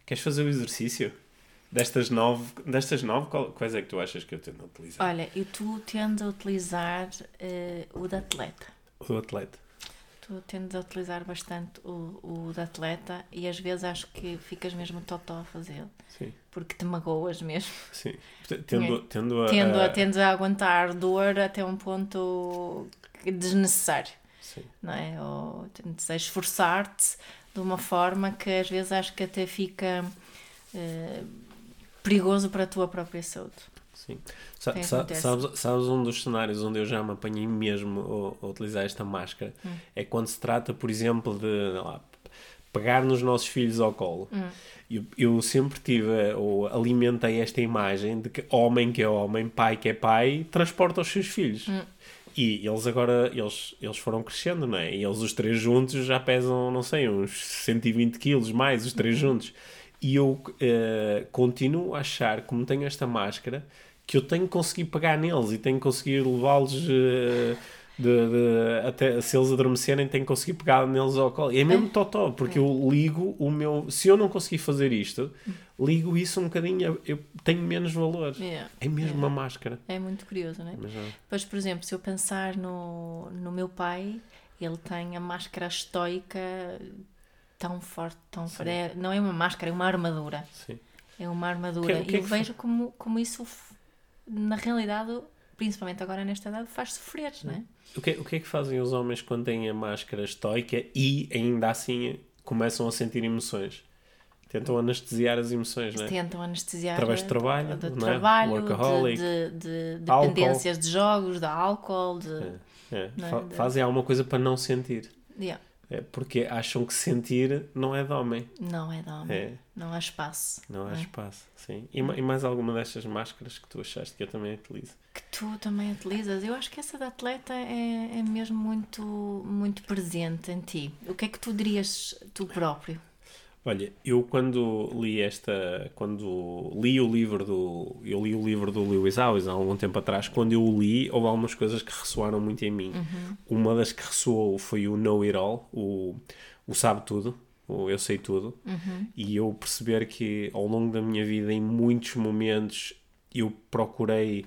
Queres fazer o exercício? Destas nove, destas nove qual- quais é que tu achas que eu tento utilizar? Olha, e tu tendes a utilizar eh, o de atleta. O atleta. Tendes a utilizar bastante o, o de atleta e às vezes acho que ficas mesmo totó a fazê-lo. Porque te magoas mesmo. sim. Tendo, tendo a, Tendo a, a- tendes a aguentar dor até um ponto desnecessário. Sim. não é? Ou tendes a esforçar-te de uma forma que às vezes acho que até fica eh, perigoso para a tua própria saúde. Sim. Sa- sa- sabes, sabes um dos cenários onde eu já me apanhei mesmo a, a utilizar esta máscara? Hum. É quando se trata, por exemplo, de lá, pegar nos nossos filhos ao colo. Hum. Eu, eu sempre tive, ou alimentei esta imagem de que homem que é homem, pai que é pai, transporta os seus filhos. Hum. E eles agora, eles, eles foram crescendo, não é? E eles os três juntos já pesam, não sei, uns 120 quilos mais, os Uhum. três juntos. E eu eh, continuo a achar, como tenho esta máscara, que eu tenho que conseguir pegar neles e tenho que conseguir levá-los eh, de, de- até se eles adormecerem, tenho que conseguir pegar neles ao colo. E é mesmo totó, porque eu ligo o meu. Se eu não conseguir fazer isto, ligo isso um bocadinho, eu tenho menos valor. Yeah. É mesmo uma máscara. É muito curioso, não é? Mas, não. Pois, por exemplo, se eu pensar no, no meu pai, ele tem a máscara estoica tão forte, tão forte. É- não é uma máscara, é uma armadura. Sim. É uma armadura. Que- que e é eu vejo como, como isso, na realidade, principalmente agora nesta idade, faz sofrer, não é? O que, o que é que fazem os homens quando têm a máscara estoica e ainda assim começam a sentir emoções? Tentam anestesiar as emoções, não é? Tentam anestesiar Através de trabalho, de, não é? trabalho, Workaholic. de, de, de Álcool. dependências de jogos, de álcool, de. É, é? De- Fazem alguma coisa para não sentir. Yeah. É, porque acham que sentir não é de homem. Não é de homem. É, Não há espaço. não há é? espaço. Sim. E, e mais alguma destas máscaras que tu achaste que eu também utilizo? Que tu também utilizas. Eu acho que essa da atleta é, é mesmo muito, muito presente em ti. O que é que tu dirias tu próprio? Olha, eu quando li esta, quando li o livro do, eu li o livro do Lewis Howes há algum tempo atrás, quando eu o li, houve algumas coisas que ressoaram muito em mim. Uma das que ressoou foi o Know It All, o, o Sabe Tudo, o Eu Sei Tudo, e eu perceber que ao longo da minha vida, em muitos momentos, eu procurei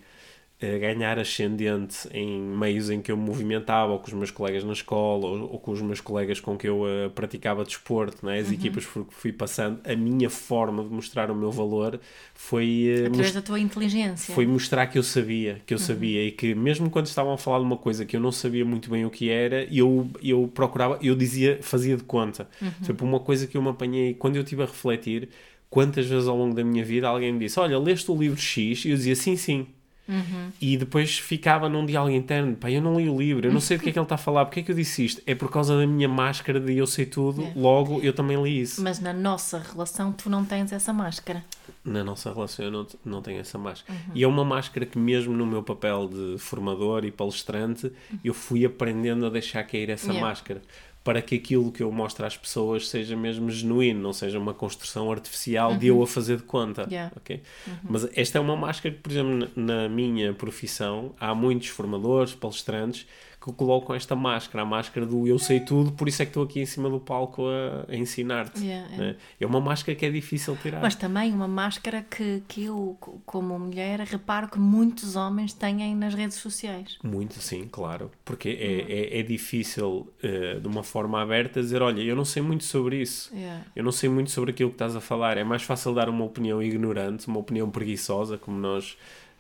ganhar ascendente em meios em que eu me movimentava, ou com os meus colegas na escola, ou, ou com os meus colegas com que eu eh, praticava desporto, né? as equipas por que fui passando, a minha forma de mostrar o meu valor foi, eh, Através da tua inteligência. foi mostrar que eu sabia, que eu Uhum. sabia, e que mesmo quando estavam a falar de uma coisa que eu não sabia muito bem o que era, eu, eu procurava, eu dizia, fazia de conta. Uhum. Tipo, uma coisa que eu me apanhei, quando eu estive a refletir, quantas vezes ao longo da minha vida alguém me disse, olha, leste o livro X? E eu dizia, sim, sim. Uhum. E depois ficava num diálogo interno, pá, eu não li o livro, eu não sei do que é que ele está a falar, porque é que eu disse isto? É por causa da minha máscara de eu sei tudo, É. logo eu também li isso. Mas na nossa relação tu não tens essa máscara. Na nossa relação eu não, não tenho essa máscara. Uhum. E é uma máscara que mesmo no meu papel de formador e palestrante, eu fui aprendendo a deixar cair essa Yeah. máscara. Para que aquilo que eu mostro às pessoas seja mesmo genuíno, não seja uma construção artificial de eu a fazer de conta. Uhum. Yeah. ok? Mas esta é uma máscara que, por exemplo, na minha profissão, há muitos formadores, palestrantes, que colocam esta máscara, a máscara do eu sei tudo, por isso é que estou aqui em cima do palco a, a ensinar-te. Yeah, yeah. né? É uma máscara que é difícil tirar. Mas também uma máscara que, que eu, co- como mulher, reparo que muitos homens têm nas redes sociais. Muito, sim, claro. Porque é, é, é difícil, eh, de uma forma aberta, dizer: Olha, eu não sei muito sobre isso. Yeah. Eu não sei muito sobre aquilo que estás a falar. É mais fácil dar uma opinião ignorante, uma opinião preguiçosa, como nós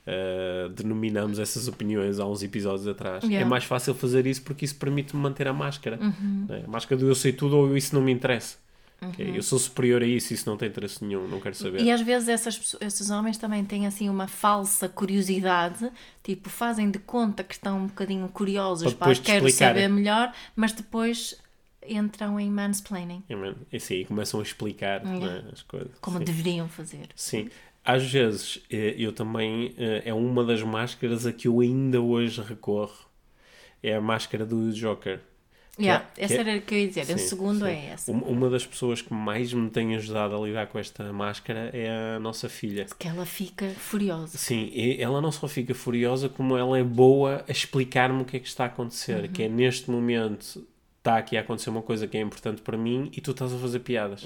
uh, denominamos essas opiniões há uns episódios atrás. Yeah. É mais fácil fazer isso porque isso permite-me manter a máscara. Uhum. né? A máscara do eu sei tudo ou isso não me interessa. Ok? Eu sou superior a isso, isso não tem interesse nenhum, não quero saber. E às vezes essas, esses homens também têm assim uma falsa curiosidade, tipo, fazem de conta que estão um bocadinho curiosos, Para pá, quero explicarem. saber melhor, mas depois entram em mansplaining, É, mano, é assim, e começam a explicar né, as coisas. como Sim. deveriam fazer. Sim. Às vezes, eh, eu também, eh, é uma das máscaras a que eu ainda hoje recorro. É a máscara do Joker. Yeah, é- essa é- era o que eu ia dizer, o Sim, segundo sim. é essa. Uma, das pessoas que mais me tem ajudado a lidar com esta máscara é a nossa filha. Que ela fica furiosa. Sim, e ela não só fica furiosa, como ela é boa a explicar-me o que é que está a acontecer. Que é neste momento está aqui a acontecer uma coisa que é importante para mim e tu estás a fazer piadas.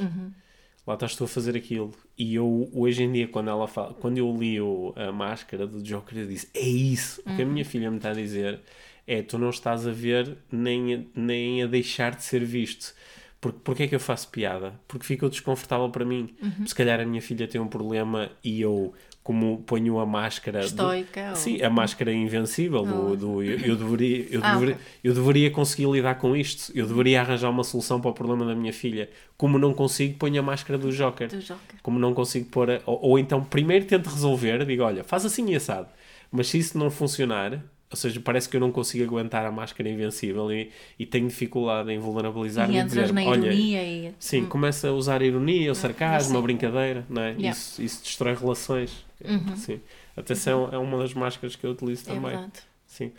Lá estás tu a fazer aquilo. E eu, hoje em dia, quando ela fala, quando eu li o- a máscara do Joker, eu disse: É isso. O que a minha filha me está a dizer é: tu não estás a ver nem a, nem a deixar de ser visto. Porque, porque é que eu faço piada? Porque ficou desconfortável para mim. Se calhar a minha filha tem um problema e eu, como ponho a máscara. do- Estoica ou- Sim, a máscara invencível do, do eu, eu deveria, eu, Ah, deveria, ok. eu deveria conseguir lidar com isto. Eu deveria arranjar uma solução para o problema da minha filha. Como não consigo, ponho a máscara do Joker. Do Joker. Como não consigo pôr. a- ou, ou então, primeiro tento resolver, digo, olha, faz assim e assado. Mas se isso não funcionar, ou seja, parece que eu não consigo aguentar a máscara invencível e, e tenho dificuldade em vulnerabilizar-me E entras dizer, na olha, ironia e. Sim, começa a usar a ironia, o sarcasmo, sim. a brincadeira, não é? Yeah. Isso, isso destrói relações. Sim. Atenção, é uma das máscaras que eu utilizo É também. verdade. Sim.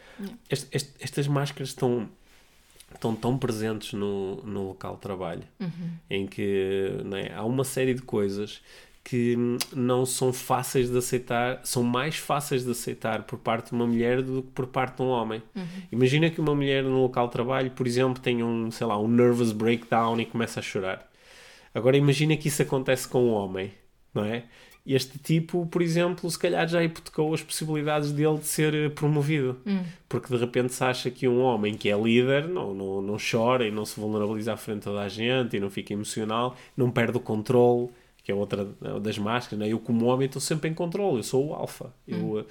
Est- est- estas máscaras estão, estão tão presentes no, no local de trabalho Uhum. em que não é, há uma série de coisas que não são fáceis de aceitar, são mais fáceis de aceitar por parte de uma mulher do que por parte de um homem. Imagina que uma mulher no local de trabalho, por exemplo, tem um, sei lá, um nervous breakdown e começa a chorar. Agora imagina que isso acontece com um homem, não é? Este tipo, por exemplo, se calhar já hipotecou as possibilidades dele de ser eh, promovido. Porque de repente se acha que um homem que é líder não, não, não chora e não se vulnerabiliza à frente de toda a gente e não fica emocional, não perde o controle, que é outra eh, das máscaras. Né? Eu, como homem, estou sempre em controle, eu sou o alfa. Eu, eh,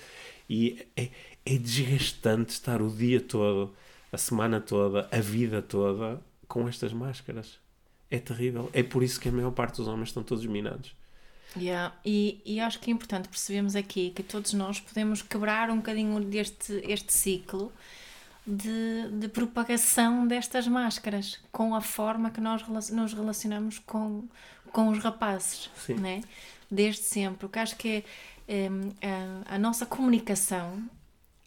E é, é desgastante estar o dia todo, a semana toda, a vida toda com estas máscaras. É terrível. É por isso que a maior parte dos homens estão todos minados. Yeah. E, e acho que é importante percebermos aqui que todos nós podemos quebrar um bocadinho deste este ciclo de, de propagação destas máscaras com a forma que nós nos relacionamos com, com os rapazes, Sim. né? desde sempre. O que acho que é, a, a nossa comunicação,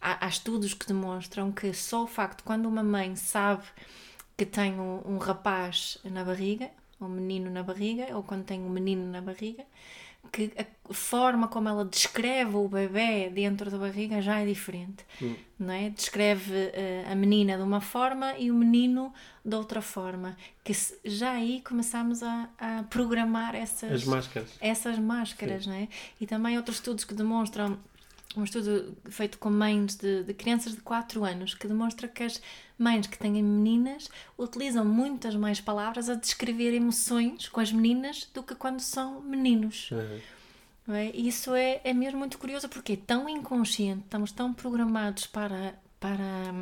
há, há estudos que demonstram que só o facto quando uma mãe sabe que tem um, um rapaz na barriga, um menino na barriga, ou quando tem um menino na barriga, que a forma como ela descreve o bebê dentro da barriga já é diferente, não é? Descreve eh, a menina de uma forma e o menino de outra forma, que se- já aí começamos a, a programar essas As máscaras. essas máscaras, não é? E também outros estudos que demonstram, um estudo feito com mães de, de crianças de 4 anos, que demonstra que as mães que têm meninas utilizam muitas mais palavras a descrever emoções com as meninas do que quando são meninos. Não é? E isso é, é mesmo muito curioso porque é tão inconsciente, estamos tão programados para, para,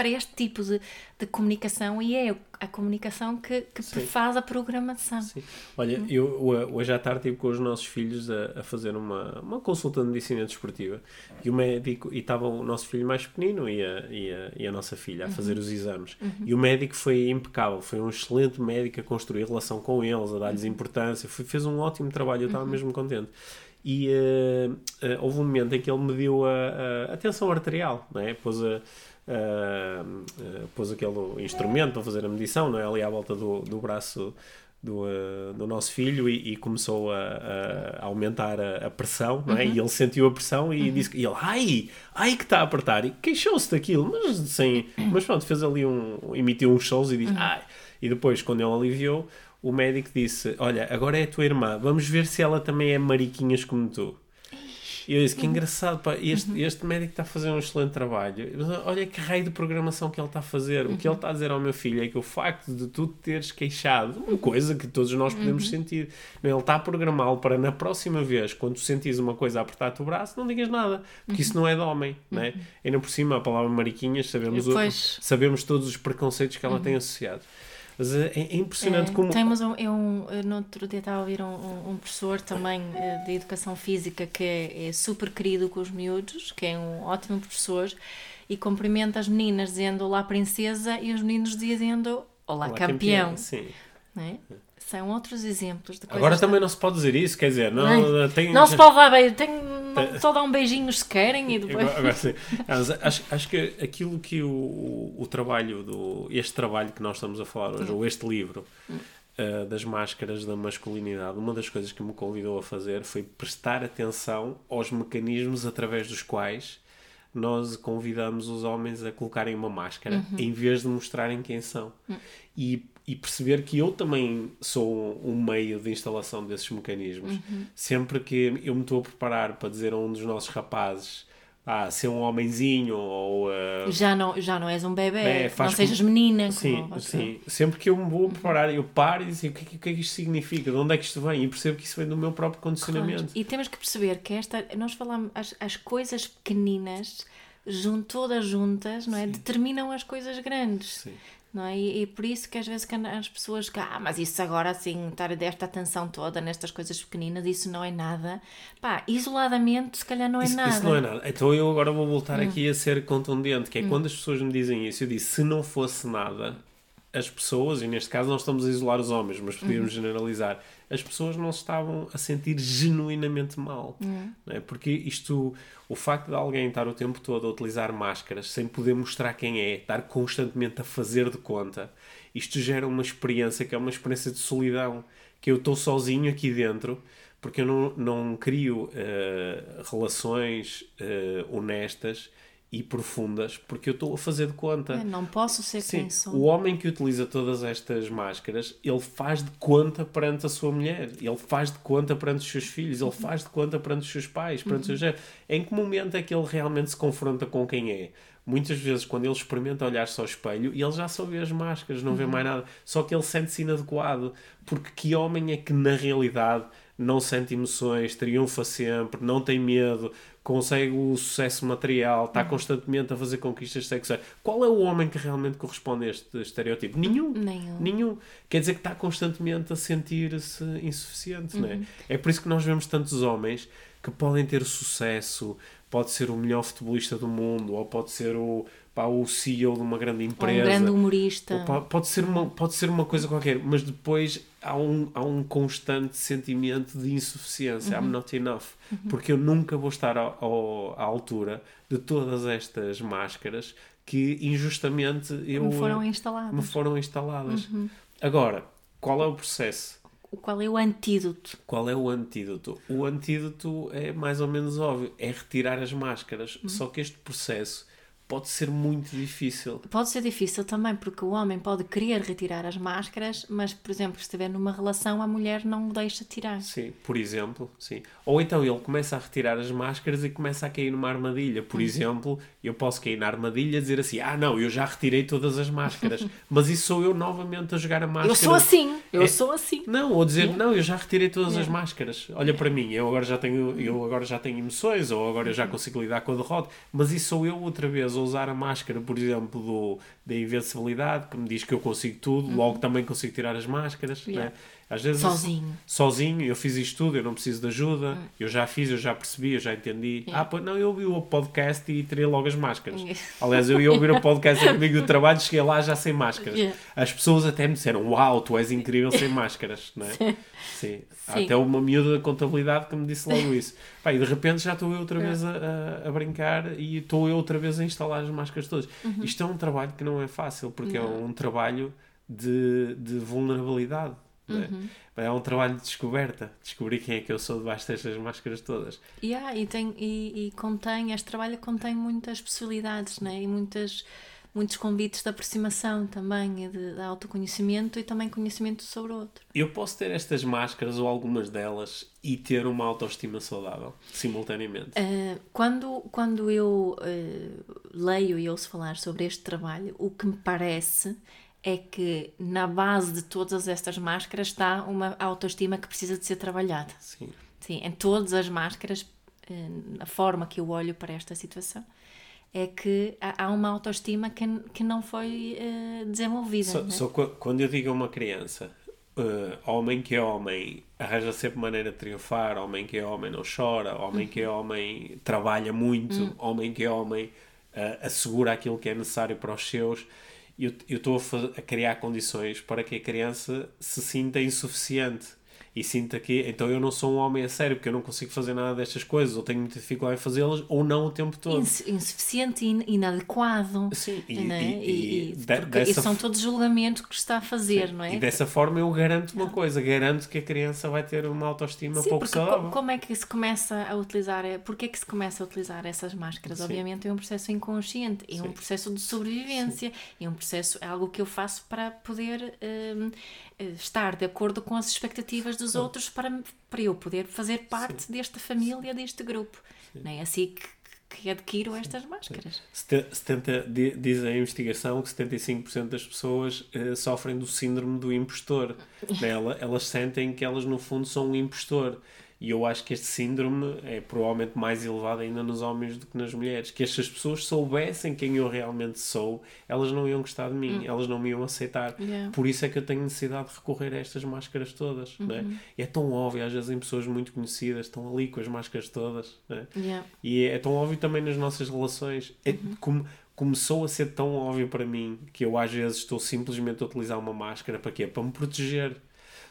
para este tipo de, de comunicação e é a comunicação que, que faz a programação. Sim. Olha, eu ho- hoje à tarde estive com os nossos filhos a, a fazer uma, uma consulta de medicina desportiva e o médico, e estava o nosso filho mais pequenino e a, e a, e a nossa filha a fazer os exames. E o médico foi impecável, foi um excelente médico a construir relação com eles, a dar-lhes importância, foi, fez um ótimo trabalho, eu estava mesmo contente. E eh, eh, houve um momento em que ele mediu a, a, a tensão arterial, não é? Pôs a, a- pôs aquele instrumento para fazer a medição, não é? Ali à volta do, do braço do, eh, do nosso filho e, e começou a, a aumentar a, a pressão, não é? E ele sentiu a pressão e disse que e ele, ai, ai que está a apertar, e queixou-se daquilo, mas sem, mas pronto, fez ali um, emitiu uns sons e disse, ai, e depois quando ele aliviou, o médico disse, olha, agora é a tua irmã, vamos ver se ela também é mariquinhas como tu. E eu disse que engraçado, pá, este, este médico está a fazer um excelente trabalho. Mas olha que raio de programação que ele está a fazer. O que ele está a dizer ao meu filho é que o facto de tu teres queixado, uma coisa que todos nós podemos sentir, ele está a programá-lo para na próxima vez, quando tu sentires uma coisa a apertar-te o braço, não digas nada, porque isso não é de homem, não é? Ainda por cima, a palavra mariquinhas, sabemos, o- sabemos todos os preconceitos que ela tem associado. Mas é, é impressionante É, como. Temos um, eu um, eu no outro dia estava a ouvir um, um, um professor também eh, de educação física que é, é super querido com os miúdos, que é um ótimo professor, e cumprimenta as meninas dizendo Olá Princesa e os meninos dizendo Olá, Olá, campeão. Sim. não é? São outros exemplos de coisas. Agora também não se pode dizer isso, quer dizer, não, Não, tem, Não se pode dar beijo, tem, não, só dá um beijinho se querem e depois. Agora, agora acho, acho que aquilo que o, o, o trabalho do este trabalho que nós estamos a falar hoje, ou este livro ah, das máscaras da masculinidade, uma das coisas que me convidou a fazer foi prestar atenção aos mecanismos através dos quais nós convidamos os homens a colocarem uma máscara em vez de mostrarem quem são. E, e perceber que eu também sou um meio de instalação desses mecanismos. Sempre que eu me estou a preparar para dizer a um dos nossos rapazes ah, ser um homenzinho ou ah, Já não, já não és um bebê, É, não sejas com- menina. Sim, como sim. Sempre que eu me vou preparar, eu paro e digo o que, é que- o que é que isto significa, de onde é que isto vem, e percebo que isso vem do meu próprio condicionamento. Claro. E temos que perceber que esta, nós falamos, as, as coisas pequeninas, jun, todas juntas, não é? Determinam as coisas grandes. Sim. Não é? E, e por isso que às vezes que as pessoas que, ah, mas isso agora assim, estar desta atenção toda nestas coisas pequeninas, isso não é nada. Pá, isoladamente, se calhar não é Isso, nada. Hum. isso não é nada. Então eu agora vou voltar aqui a ser contundente, que é quando as pessoas me dizem isso, eu disse, se não fosse nada, as pessoas, e neste caso nós estamos a isolar os homens, mas podíamos Uhum. generalizar, as pessoas não se estavam a sentir genuinamente mal. Uhum. Não é? Porque isto, o facto de alguém estar o tempo todo a utilizar máscaras sem poder mostrar quem é, estar constantemente a fazer de conta, isto gera uma experiência que é uma experiência de solidão, que eu estou sozinho aqui dentro porque eu não, não crio eh, relações eh, honestas e profundas porque eu estou a fazer de conta. É, Não posso ser Sim, quem sou. o homem que utiliza todas estas máscaras, ele faz de conta perante a sua mulher, ele faz de conta perante os seus filhos, ele faz de conta perante os seus pais, perante os seus Uhum. Em que momento é que ele realmente se confronta com quem é? Muitas vezes, quando ele experimenta olhar-se ao espelho, ele já só vê as máscaras, não vê Uhum. mais nada, só que ele sente-se inadequado. Porque que homem é que, na realidade, não sente emoções, triunfa sempre, não tem medo, consegue o sucesso material, está constantemente a fazer conquistas sexuais. Qual é o homem que realmente corresponde a este estereótipo? Nenhum. Nenhum. Nenhum. Quer dizer que está constantemente a sentir-se insuficiente, não é? É por isso que nós vemos tantos homens que podem ter sucesso, pode ser o melhor futebolista do mundo, ou pode ser o, pá, o CEO de uma grande Ou um empresa. grande humorista. Ou pode, ser uma, pode ser uma coisa qualquer, mas depois há um, há um constante sentimento de insuficiência. I'm not enough. Porque eu nunca vou estar ao, ao- à altura de todas estas máscaras que injustamente eu, Me foram eh, instaladas. me foram instaladas. Agora, qual é o processo? Qual é o antídoto? Qual é o antídoto? O antídoto é mais ou menos óbvio, é retirar as máscaras. Só que este processo pode ser muito difícil. Pode ser difícil também, porque o homem pode querer retirar as máscaras, mas, por exemplo, se estiver numa relação, a mulher não o deixa tirar. Sim, por exemplo, sim. Ou então ele começa a retirar as máscaras e começa a cair numa armadilha. Uhum. Por exemplo, eu posso cair na armadilha e dizer assim: Ah, não, eu já retirei todas as máscaras, mas isso sou eu novamente a jogar a máscara. Eu sou assim, eu É- sou assim. Não, ou dizer, não, eu já retirei todas as máscaras. Olha para mim, eu agora já tenho, eu agora já tenho emoções, ou agora eu Uhum. já consigo lidar com a derrota, mas isso sou eu outra vez a usar a máscara, por exemplo, do, da invencibilidade, que me diz que eu consigo tudo, logo também consigo tirar as máscaras. Uhum. Yeah. Né? Às vezes Sozinho. sozinho, eu fiz isto tudo, eu não preciso de ajuda, eu já fiz, eu já percebi, eu já entendi. Yeah. Ah, pois não, eu ouvi o podcast e tirei logo as máscaras. Yeah. Aliás, eu ia ouvir o podcast comigo do trabalho, cheguei lá já sem máscaras. Yeah. As pessoas até me disseram, uau, tu és incrível sem máscaras, não é? Sim. Há Sim. até uma miúda da contabilidade que me disse logo isso. Pá, e de repente já estou eu outra vez a, a, a brincar e estou eu outra vez a instalar as máscaras todas. Uhum. Isto é um trabalho que não é fácil, porque é um trabalho de, de vulnerabilidade. É? Uhum. É um trabalho de descoberta. Descobrir quem é que eu sou debaixo destas máscaras todas. Yeah, e, tem, e, e contém, este trabalho contém muitas possibilidades, né? E muitas, muitos convites de aproximação também, e de, de autoconhecimento e também conhecimento sobre o outro. Eu posso ter estas máscaras ou algumas delas e ter uma autoestima saudável, simultaneamente. Uh, quando, quando eu uh, leio e ouço falar sobre este trabalho, o que me parece é que na base de todas estas máscaras está uma autoestima que precisa de ser trabalhada. Sim. Sim, em todas as máscaras, a forma que eu olho para esta situação é que há uma autoestima que, que não foi uh, desenvolvida. Só, é? só, quando eu digo a uma criança, uh, homem que é homem arranja sempre maneira de triunfar, homem que é homem não chora, homem que é uhum. homem trabalha muito, uhum. homem que é homem uh, assegura aquilo que é necessário para os seus. Eu estou a, a criar condições para que a criança se sinta insuficiente e sinta que então eu não sou um homem a sério porque eu não consigo fazer nada destas coisas ou tenho muita dificuldade em fazê-las ou não o tempo todo insuficiente e inadequado sim e, é? e, e, e dessa... são todos julgamentos que está a fazer sim. não é e dessa forma eu garanto uma coisa garanto que a criança vai ter uma autoestima sim, pouco saudável como é que se começa a utilizar porque é que se começa a utilizar essas máscaras sim. obviamente é um processo inconsciente é um processo de sobrevivência é um processo é algo que eu faço para poder um, eh, estar de acordo com as expectativas dos outros para, para eu poder fazer parte Sim. desta família, deste grupo. Não é assim que, que adquiro estas máscaras. 70, diz a investigação que 75% das pessoas uh, sofrem do síndrome do impostor. Ela, elas sentem que elas, no fundo, são um impostor. E eu acho que este síndrome é provavelmente mais elevado ainda nos homens do que nas mulheres. Que estas pessoas soubessem quem eu realmente sou, elas não iam gostar de mim, hum. elas não me iam aceitar. Yeah. Por isso é que eu tenho necessidade de recorrer a estas máscaras todas. Uhum. Né? E é tão óbvio, às vezes, em pessoas muito conhecidas, estão ali com as máscaras todas. Né? Yeah. E é, é, tão óbvio também nas nossas relações. É uhum. como começou a ser tão óbvio para mim que eu às vezes estou simplesmente a utilizar uma máscara para quê? Para me proteger.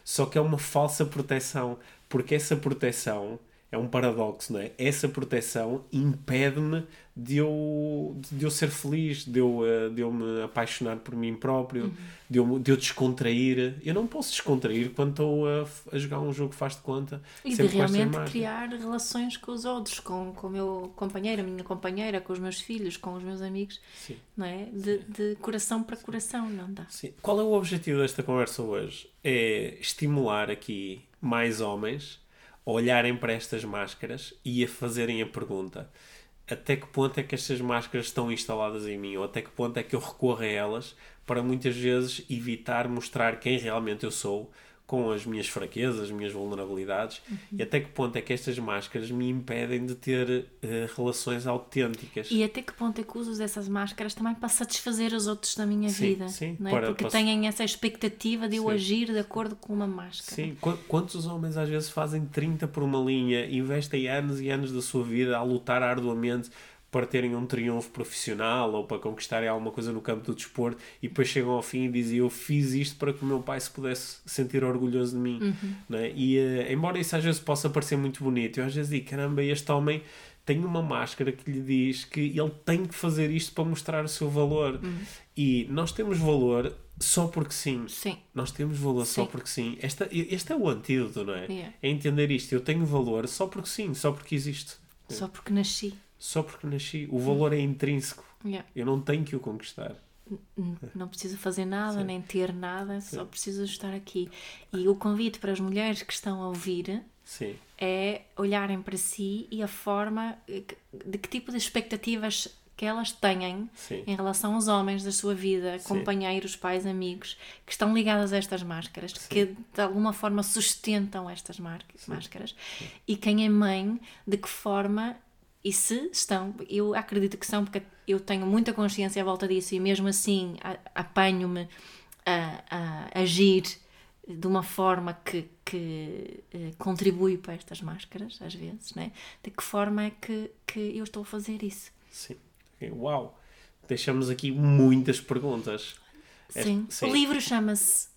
Só que é uma falsa proteção porque essa proteção é um paradoxo, não é? Essa proteção impede-me de eu, de eu ser feliz, de eu, eh, de eu me apaixonar por mim próprio, uhum. de, eu, de eu descontrair. Eu não posso descontrair quando estou a, a jogar um jogo que faz de conta. E de realmente criar relações com os outros, com, com o meu companheiro, a minha companheira, com os meus filhos, com os meus amigos, Sim. não é? De, de coração para coração, não dá. Sim. Qual é o objetivo desta conversa hoje? É estimular aqui mais homens a olharem para estas máscaras e a fazerem a pergunta: até que ponto é que estas máscaras estão instaladas em mim? Ou até que ponto é que eu recorro a elas para muitas vezes evitar mostrar quem realmente eu sou com as minhas fraquezas, as minhas vulnerabilidades uhum. e até que ponto é que estas máscaras me impedem de ter uh, relações autênticas. E até que ponto é que uso essas máscaras também para satisfazer os outros da minha sim, vida, sim, não é? Para, Porque para... têm essa expectativa de eu sim. agir de acordo com uma máscara. Sim, quantos homens às vezes fazem 30 por uma linha, investem anos e anos da sua vida a lutar arduamente para terem um triunfo profissional ou para conquistarem alguma coisa no campo do desporto e depois chegam ao fim e dizem eu fiz isto para que o meu pai se pudesse sentir orgulhoso de mim uhum. né? e uh, embora isso às vezes possa parecer muito bonito eu às vezes digo caramba este homem tem uma máscara que lhe diz que ele tem que fazer isto para mostrar o seu valor uhum. e nós temos valor só porque sim. Sim. Nós temos valor sim. só porque sim. Esta, este é o antídoto, não é? Yeah. É entender isto. Eu tenho valor só porque sim, só porque existo. Só porque nasci só porque nasci. O valor é intrínseco. Yeah. Eu não tenho que o conquistar. Não preciso fazer nada, Sim. nem ter nada, Sim. só preciso estar aqui. E o convite para as mulheres que estão a ouvir Sim. é olharem para si e a forma de que tipo de expectativas que elas têm Sim. em relação aos homens da sua vida, companheiros, pais, amigos, que estão ligadas a estas máscaras, que de alguma forma sustentam estas máscaras, e quem é mãe, de que forma e se estão, eu acredito que são, porque eu tenho muita consciência à volta disso e mesmo assim apanho-me a, a, agir de uma forma que, que uh, contribui para estas máscaras, às vezes, né? de que forma é que, que eu estou a fazer isso? Sim. Uau! Deixamos aqui muitas perguntas. Sim. Sim. O livro chama-se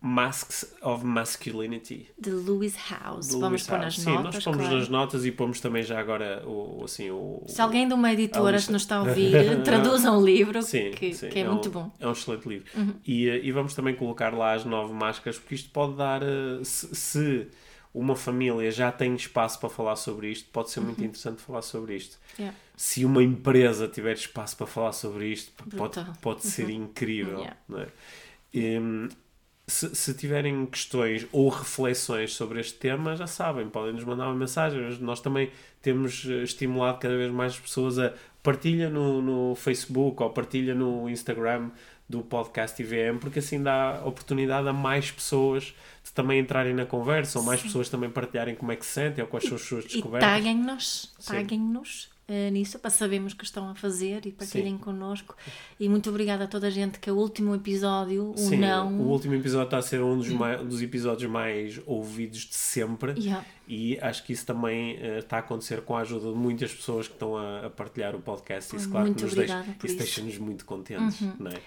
Masks of Masculinity de Lewis House. De vamos pôr nas Sim, notas. nós pomos claro. nas notas e pomos também já agora o, assim, o. Se alguém de uma editora nos está a ouvir, traduzam o livro, sim, que, sim, que é, é, muito um, bom. É um excelente livro. Uhum. E, eh, e vamos também colocar lá as nove máscaras, porque isto pode dar. Eh, se, se uma família já tem espaço para falar sobre isto, pode ser muito uhum. interessante falar sobre isto. Yeah. se uma empresa tiver espaço para falar sobre isto, pode, pode ser incrível. Yeah. é? E, se, se tiverem questões ou reflexões sobre este tema, já sabem, podem nos mandar uma mensagem. Nós também temos eh, estimulado cada vez mais pessoas a partilha no, no Facebook ou partilha no Instagram do podcast IVM, porque assim dá oportunidade a mais pessoas de também entrarem na conversa, ou mais pessoas também partilharem como é que se sentem ou quais são as suas descobertas. taguem-nos, Sim. taguem-nos eh, nisso para sabermos que estão a fazer e partilhem connosco. E muito obrigada a toda a gente que é o último episódio, o Sim, não. o último episódio está a ser um dos, mai- dos episódios mais ouvidos de sempre. Yeah. E acho que isso também eh, está a acontecer com a ajuda de muitas pessoas que estão a, a partilhar o podcast. Isso, claro, Muito que nos deixa, isso. Uhum. deixa-nos muito contentes, não é?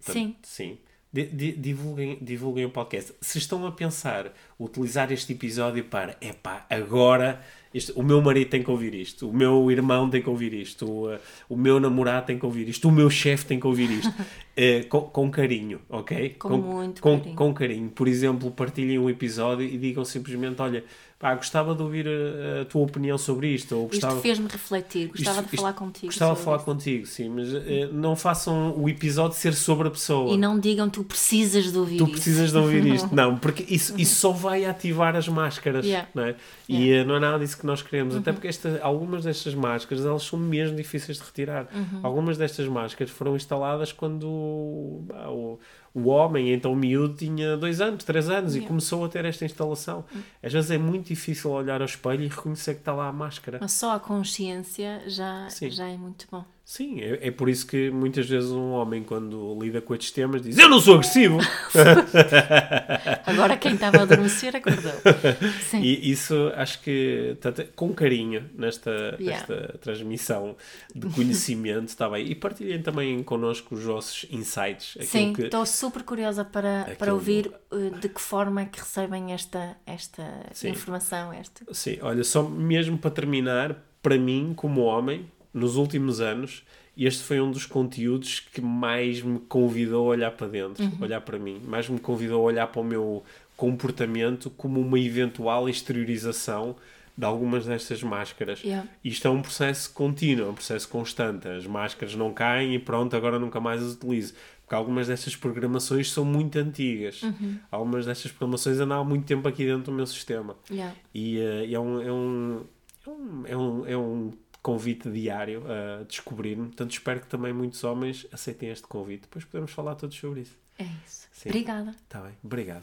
Sim. Sim. Di- divulguem, divulguem o podcast. Se estão a pensar utilizar este episódio para, epá, agora isto- o meu marido tem que ouvir isto, o meu irmão tem que ouvir isto, o, eh, o meu namorado tem que ouvir isto, o meu chefe tem que ouvir isto, eh, com, com carinho, ok? Com muito com, carinho. com carinho. Por exemplo, partilhem um episódio e digam simplesmente: Olha, pá, gostava de ouvir a, a tua opinião sobre isto, ou gostava. Isto fez-me refletir, gostava isto- de falar isto- contigo. Gostava de falar contigo, sim, mas eh, não façam o episódio ser sobre a pessoa. E não digam tu precisas de ouvir Tu isso. precisas de ouvir isto. Não, porque isso, isso só vai ativar as máscaras. Yeah. Não é? E eh, não é nada disso que nós queremos. Até porque esta, algumas destas máscaras elas são mesmo difíceis de retirar. Algumas destas máscaras foram instaladas quando ah, o, o homem, então o miúdo, tinha dois anos, três anos e Yeah. começou a ter esta instalação. Às vezes é muito difícil olhar ao espelho e reconhecer que está lá a máscara. Mas só a consciência já, Sim. já é muito bom. Sim, é, é por isso que muitas vezes um homem, quando lida com estes temas, diz: Eu não sou agressivo! Agora quem estava a adormecer acordou. Sim. E isso acho que com carinho nesta, Yeah. nesta transmissão de conhecimento, está bem. E partilhem também connosco os vossos insights. Sim, que- estou super curiosa para, para Aquilo- ouvir uh, de que forma é que recebem esta, esta Sim. informação. Esta. Sim, olha, só mesmo para terminar, para mim, como homem, nos últimos anos, este foi um dos conteúdos que mais me convidou a olhar para dentro, Uhum. olhar para mim, mais me convidou a olhar para o meu comportamento como uma eventual exteriorização de algumas destas máscaras. Yeah. Isto é um processo contínuo, é um processo constante. As máscaras não caem e pronto, agora nunca mais as utilizo. Porque algumas destas programações são muito antigas. Uhum. Algumas destas programações andam há muito tempo aqui dentro do meu sistema. Yeah. E eh, é, um, é, um, é, um, é, um, é um convite diário a descobrir-me. Portanto, espero que também muitos homens aceitem este convite. Depois podemos falar todos sobre isso. É isso. Sim. Obrigada. Está bem, obrigado.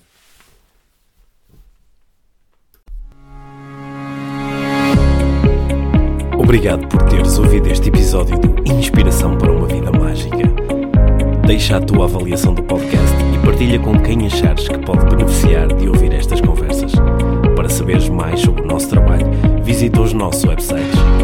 Obrigado por teres ouvido este episódio do Inspiração para uma Vida Mágica. Deixa a tua avaliação do podcast e partilha com quem achares que pode beneficiar de ouvir estas conversas. Para saberes mais sobre o nosso trabalho, visita os nossos websites.